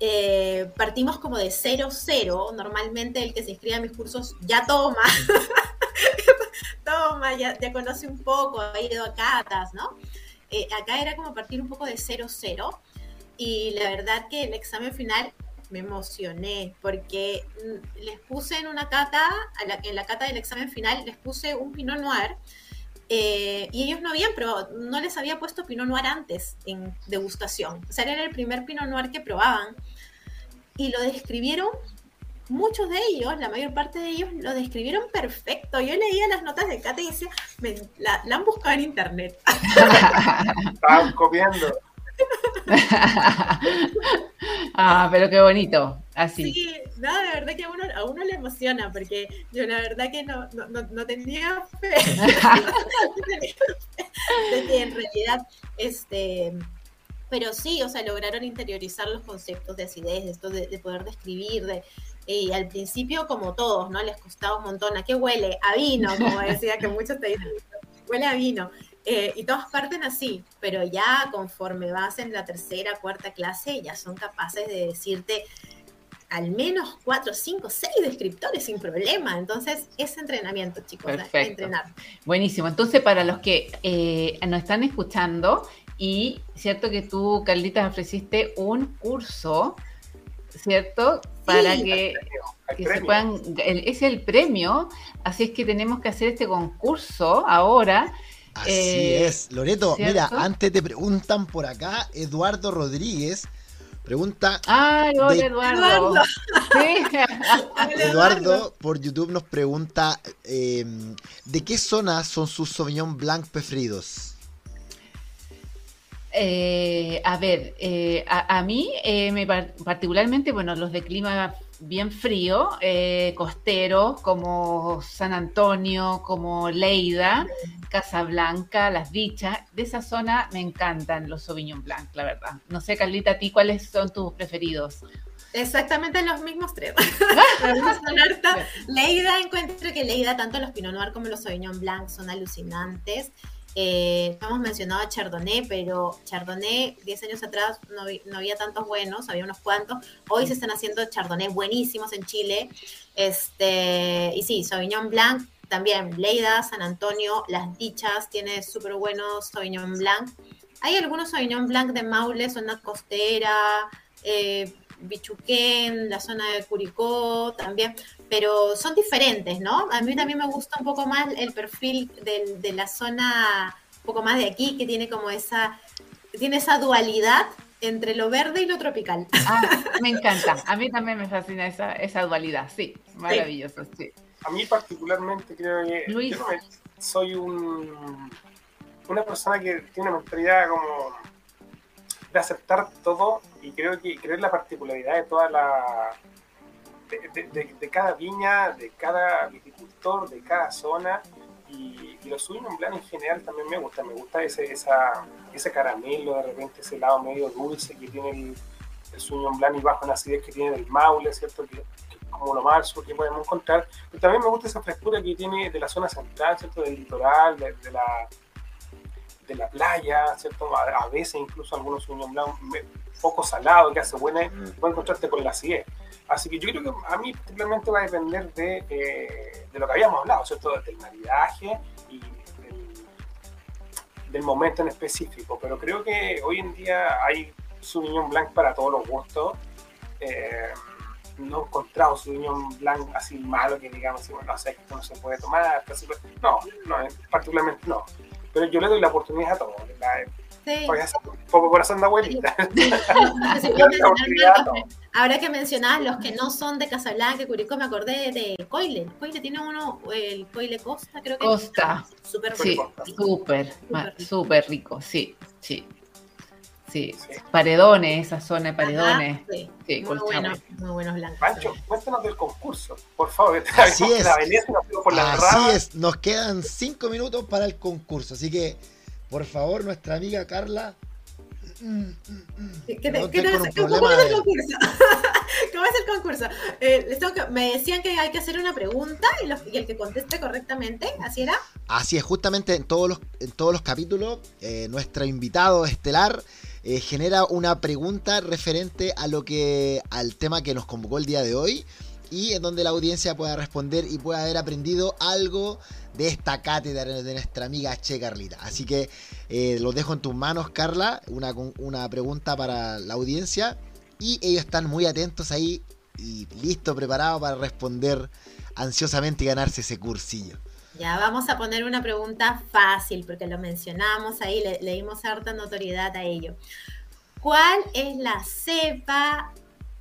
Eh, partimos como de cero, cero. Normalmente el que se inscribe a mis cursos ya toma. toma, ya, ya, conoce un poco, ha ido a catas, ¿no? Eh, acá era como partir un poco de cero, cero. Y la verdad que el examen final me emocioné porque mm, les puse en una cata, en la cata del examen final, les puse un Pinot Noir. Eh, y ellos no habían probado, no les había puesto Pinot Noir antes en degustación. O sea, era el primer Pinot Noir que probaban. Y lo describieron muchos de ellos, la mayor parte de ellos, lo describieron perfecto. Yo leía las notas de Cata y decía, la, han buscado en internet. Estaban copiando. ah, pero qué bonito, así. Sí, no, de verdad que a uno, a uno le emociona, porque yo la verdad que no, no, no, tenía fe de que en realidad este pero sí, o sea, lograron interiorizar los conceptos de acidez, esto de, de poder describir, de, y al principio, como todos, ¿no? Les costaba un montón. ¿A qué huele? A vino, como decía que muchos te dicen, huele a vino. Eh, y todos parten así, pero ya conforme vas en la tercera, cuarta clase, ya son capaces de decirte al menos cuatro, cinco, seis descriptores sin problema. Entonces, es entrenamiento, chicos, entrenar. Buenísimo. Entonces, para los que eh, nos están escuchando, y cierto que tú, Carlita, ofreciste un curso ¿cierto? Para que, se puedan, es el premio, así es que tenemos que hacer este concurso ahora. Así eh, es, Loreto, mira, antes te preguntan por acá, Eduardo Rodríguez pregunta. Ah, Eduardo. Eduardo. por YouTube nos pregunta: em, ¿de qué zona son sus Sauvignon Blanc preferidos? Eh, a ver, eh, a, mí eh, me particularmente, bueno, los de clima bien frío, costeros como San Antonio, como Leida, Casablanca, Las Dichas, de esa zona me encantan los Sauvignon Blanc, la verdad. No sé, Carlita, ¿a ti cuáles son tus preferidos? Exactamente los mismos tres. Leida, encuentro que Leida, tanto los Pinot Noir como los Sauvignon Blanc son alucinantes. Eh, hemos mencionado a Chardonnay, pero Chardonnay 10 años atrás no, había tantos buenos, había unos cuantos. Hoy se están haciendo Chardonnay buenísimos en Chile. Este, y sí, Sauvignon Blanc también, Leida, San Antonio, Las Dichas, tiene súper buenos Sauvignon Blanc. Hay algunos Sauvignon Blanc de Maule, zona costera, eh, Bichuquén, la zona de Curicó también, pero son diferentes, ¿no? A mí también me gusta un poco más el perfil de, la zona, un poco más de aquí, que tiene como esa, tiene esa dualidad entre lo verde y lo tropical. Ah, me encanta, a mí también me fascina esa, esa dualidad, sí, maravilloso, sí. A mí particularmente creo que Luis. soy un, una persona que tiene una mentalidad como de aceptar todo y creo que creo la particularidad de toda la de, cada viña, de cada viticultor, de cada zona y, y los plan en general también me gusta, me gusta ese, esa, ese caramelo, de repente ese lado medio dulce que tiene el, el blanc y bajo en acidez que tiene el Maule, ¿cierto? Que, como lo más sur que podemos encontrar, pero también me gusta esa frescura que tiene de la zona central, ¿cierto? Del litoral, de, la de la playa, ¿cierto? A, veces incluso algunos Sauvignon Blanc poco salado, que hace buena, mm. puede encontrarte con la acidez. Así que yo creo que a mí particularmente va a depender de, eh, de lo que habíamos hablado, ¿cierto? Del maridaje y del, momento en específico. Pero creo que hoy en día hay Sauvignon Blanc para todos los gustos. Eh, no he encontrado Sauvignon Blanc así malo que digamos, bueno, no sé, esto no se puede tomar. No, no, particularmente no. Pero yo le doy la oportunidad a todos. Sí. poco corazón de abuelita. Ahora que mencionabas los que no son de Casablanca, Curicó, me acordé de Coile. Coile tiene uno, el Coile Costa, creo que. Costa. Súper rico. Súper, súper rico, sí, sí. Sí, paredones, esa zona de paredones. sí, sí muy, bueno, muy buenos blancos. Pancho, cuéntanos del concurso, por favor. Así es. así es, nos quedan cinco minutos para el concurso, así que, por favor, nuestra amiga Carla. ¿Cómo es el concurso? ¿Cómo es el concurso? Eh, me decían que hay que hacer una pregunta y, el que conteste correctamente, ¿así era? Así es, justamente en todos los, en todos los capítulos, eh, nuestro invitado estelar eh, genera una pregunta referente a lo que al tema que nos convocó el día de hoy y en donde la audiencia pueda responder y pueda haber aprendido algo de esta cátedra de nuestra amiga Che Carlita. Así que eh, lo dejo en tus manos, Carla, una, una pregunta para la audiencia y ellos están muy atentos ahí y listos, preparados para responder ansiosamente y ganarse ese cursillo. Ya vamos a poner una pregunta fácil, porque lo mencionamos ahí, le, dimos harta notoriedad a ello. ¿Cuál es la cepa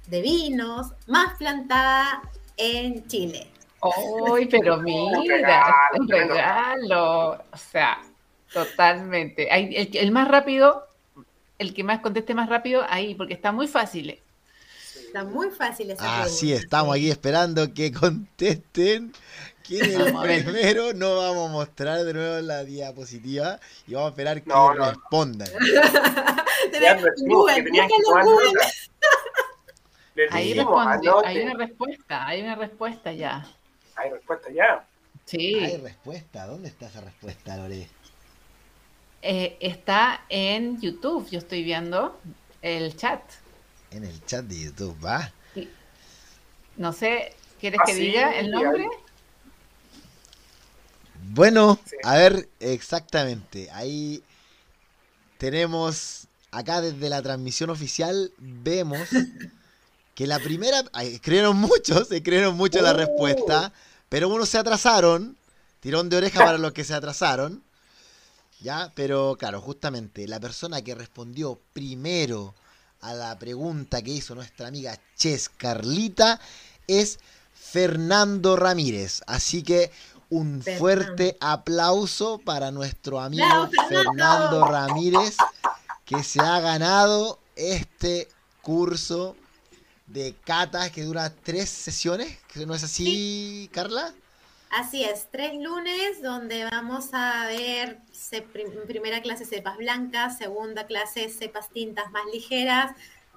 de vinos más plantada en Chile? ¡Uy, pero mira! un regalo. O sea, totalmente. El, el, más rápido, el que más conteste más rápido, ahí, porque está muy fácil. Está muy fácil esa pregunta. Así estamos aquí esperando que contesten ¿Quién es el primero? No vamos a mostrar de nuevo la diapositiva y vamos a esperar que respondan. Ahí responde, hay una respuesta, hay una respuesta ya. Hay respuesta ya. Sí. Hay respuesta. ¿Dónde está esa respuesta, Lore? Eh, está en YouTube, yo estoy viendo el chat. En el chat de YouTube, va. No sé, ¿quieres que ah, diga el nombre? Bueno, a ver, exactamente. Ahí tenemos, acá desde la transmisión oficial, vemos que la primera, escribieron muchos, escribieron mucho la respuesta, oh. pero unos se atrasaron, tirón de oreja para los que se atrasaron, ¿ya? Pero claro, justamente la persona que respondió primero a la pregunta que hizo nuestra amiga Ches Carlita es Fernando Ramírez. Así que un fuerte aplauso para nuestro amigo Fernando Ramírez, que se ha ganado este curso de catas que dura tres sesiones. ¿No es así, Carla? Así es, tres lunes donde vamos a ver primera clase cepas blancas, segunda clase cepas tintas más ligeras,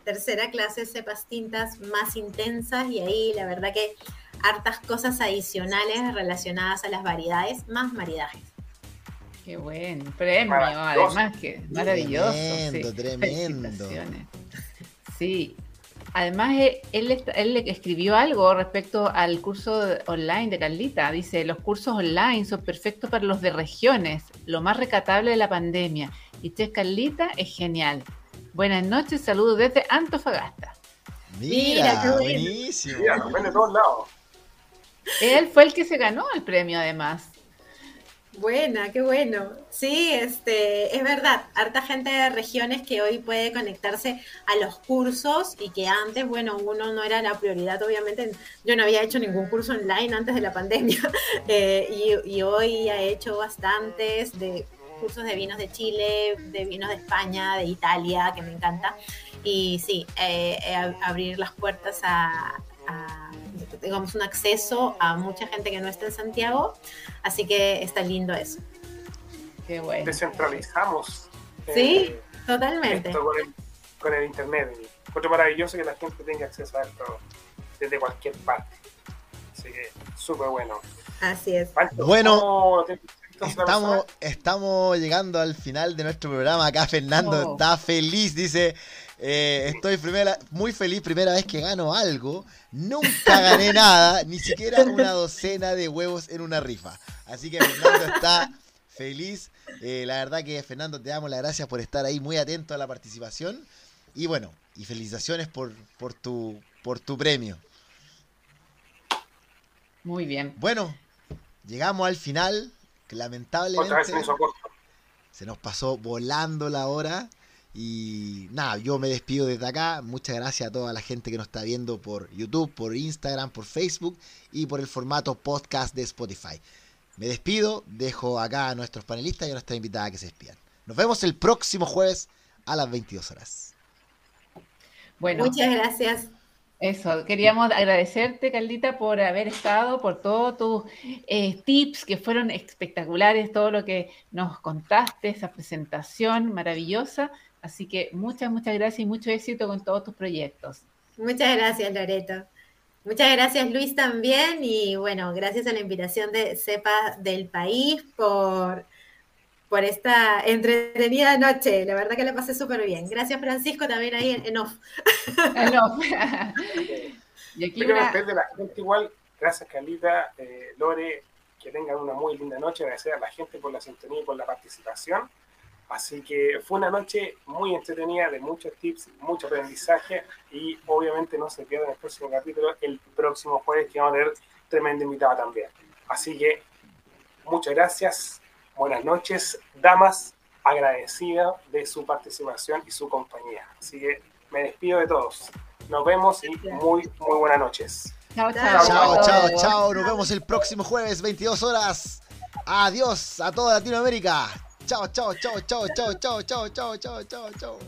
tercera clase cepas tintas más intensas y ahí la verdad que hartas cosas adicionales relacionadas a las variedades más maridajes. Qué buen premio, además que maravilloso. Tremendo, tremendo. Sí, además él, él escribió algo respecto al curso online de Carlita. Dice, los cursos online son perfectos para los de regiones, lo más recatable de la pandemia. Y Ches Carlita es genial. Buenas noches, saludos desde Antofagasta. Mira, qué buenísimo. Mira, de todos lados. Él fue el que se ganó el premio, además. Buena, qué bueno. Sí, este, es verdad, harta gente de regiones que hoy puede conectarse a los cursos y que antes, bueno, uno no era la prioridad, obviamente. Yo no había hecho ningún curso online antes de la pandemia eh, y, hoy he hecho bastantes de cursos de vinos de Chile, de vinos de España, de Italia, que me encanta. Y sí, eh, eh, abrir las puertas a digamos, un acceso a mucha gente que no está en Santiago, así que está lindo eso. Qué bueno. Descentralizamos. Sí, eh, totalmente. con, el, Internet. Otro maravilloso que la gente tenga acceso a esto desde cualquier parte. Así que súper bueno. Así es. bueno, estamos, estamos llegando al final de nuestro programa. Acá Fernando oh. está feliz, dice, eh, estoy primera, muy feliz, primera vez que gano algo. Nunca gané nada, ni siquiera una docena de huevos en una rifa. Así que Fernando está feliz. Eh, la verdad que Fernando, te damos las gracias por estar ahí muy atento a la participación. Y bueno, y felicitaciones por, por, tu, por tu premio. Muy bien. Bueno, llegamos al final. Que lamentablemente. Se nos pasó volando la hora. Y nada, yo me despido desde acá. Muchas gracias a toda la gente que nos está viendo por YouTube, por Instagram, por Facebook y por el formato podcast de Spotify. Me despido, dejo acá a nuestros panelistas y a nuestra invitada que se despidan. Nos vemos el próximo jueves a las 22 horas. Bueno, muchas gracias. Eso, queríamos agradecerte, Caldita, por haber estado, por todos tus eh, tips que fueron espectaculares, todo lo que nos contaste, esa presentación maravillosa. Así que muchas, muchas gracias y mucho éxito con todos tus proyectos. Muchas gracias, Loreto. Muchas gracias, Luis, también. Y bueno, gracias a la invitación de CEPA del país por, por esta entretenida noche. La verdad que la pasé súper bien. Gracias, Francisco, también ahí en, off. En off. y aquí una... de la gente igual, gracias, Carlita, eh, Lore, que tengan una muy linda noche. Agradecer a la gente por la sintonía y por la participación. Así que fue una noche muy entretenida, de muchos tips, mucho aprendizaje y obviamente no se pierdan el próximo capítulo, el próximo jueves que vamos a tener tremendo invitado también. Así que muchas gracias, buenas noches, damas, agradecida de su participación y su compañía. Así que me despido de todos. Nos vemos y muy, muy buenas noches. Chao, chao. Chao, chao, chao. Nos vemos el próximo jueves, 22 horas. Adiós a toda Latinoamérica. 叫叫叫叫叫叫叫叫叫叫！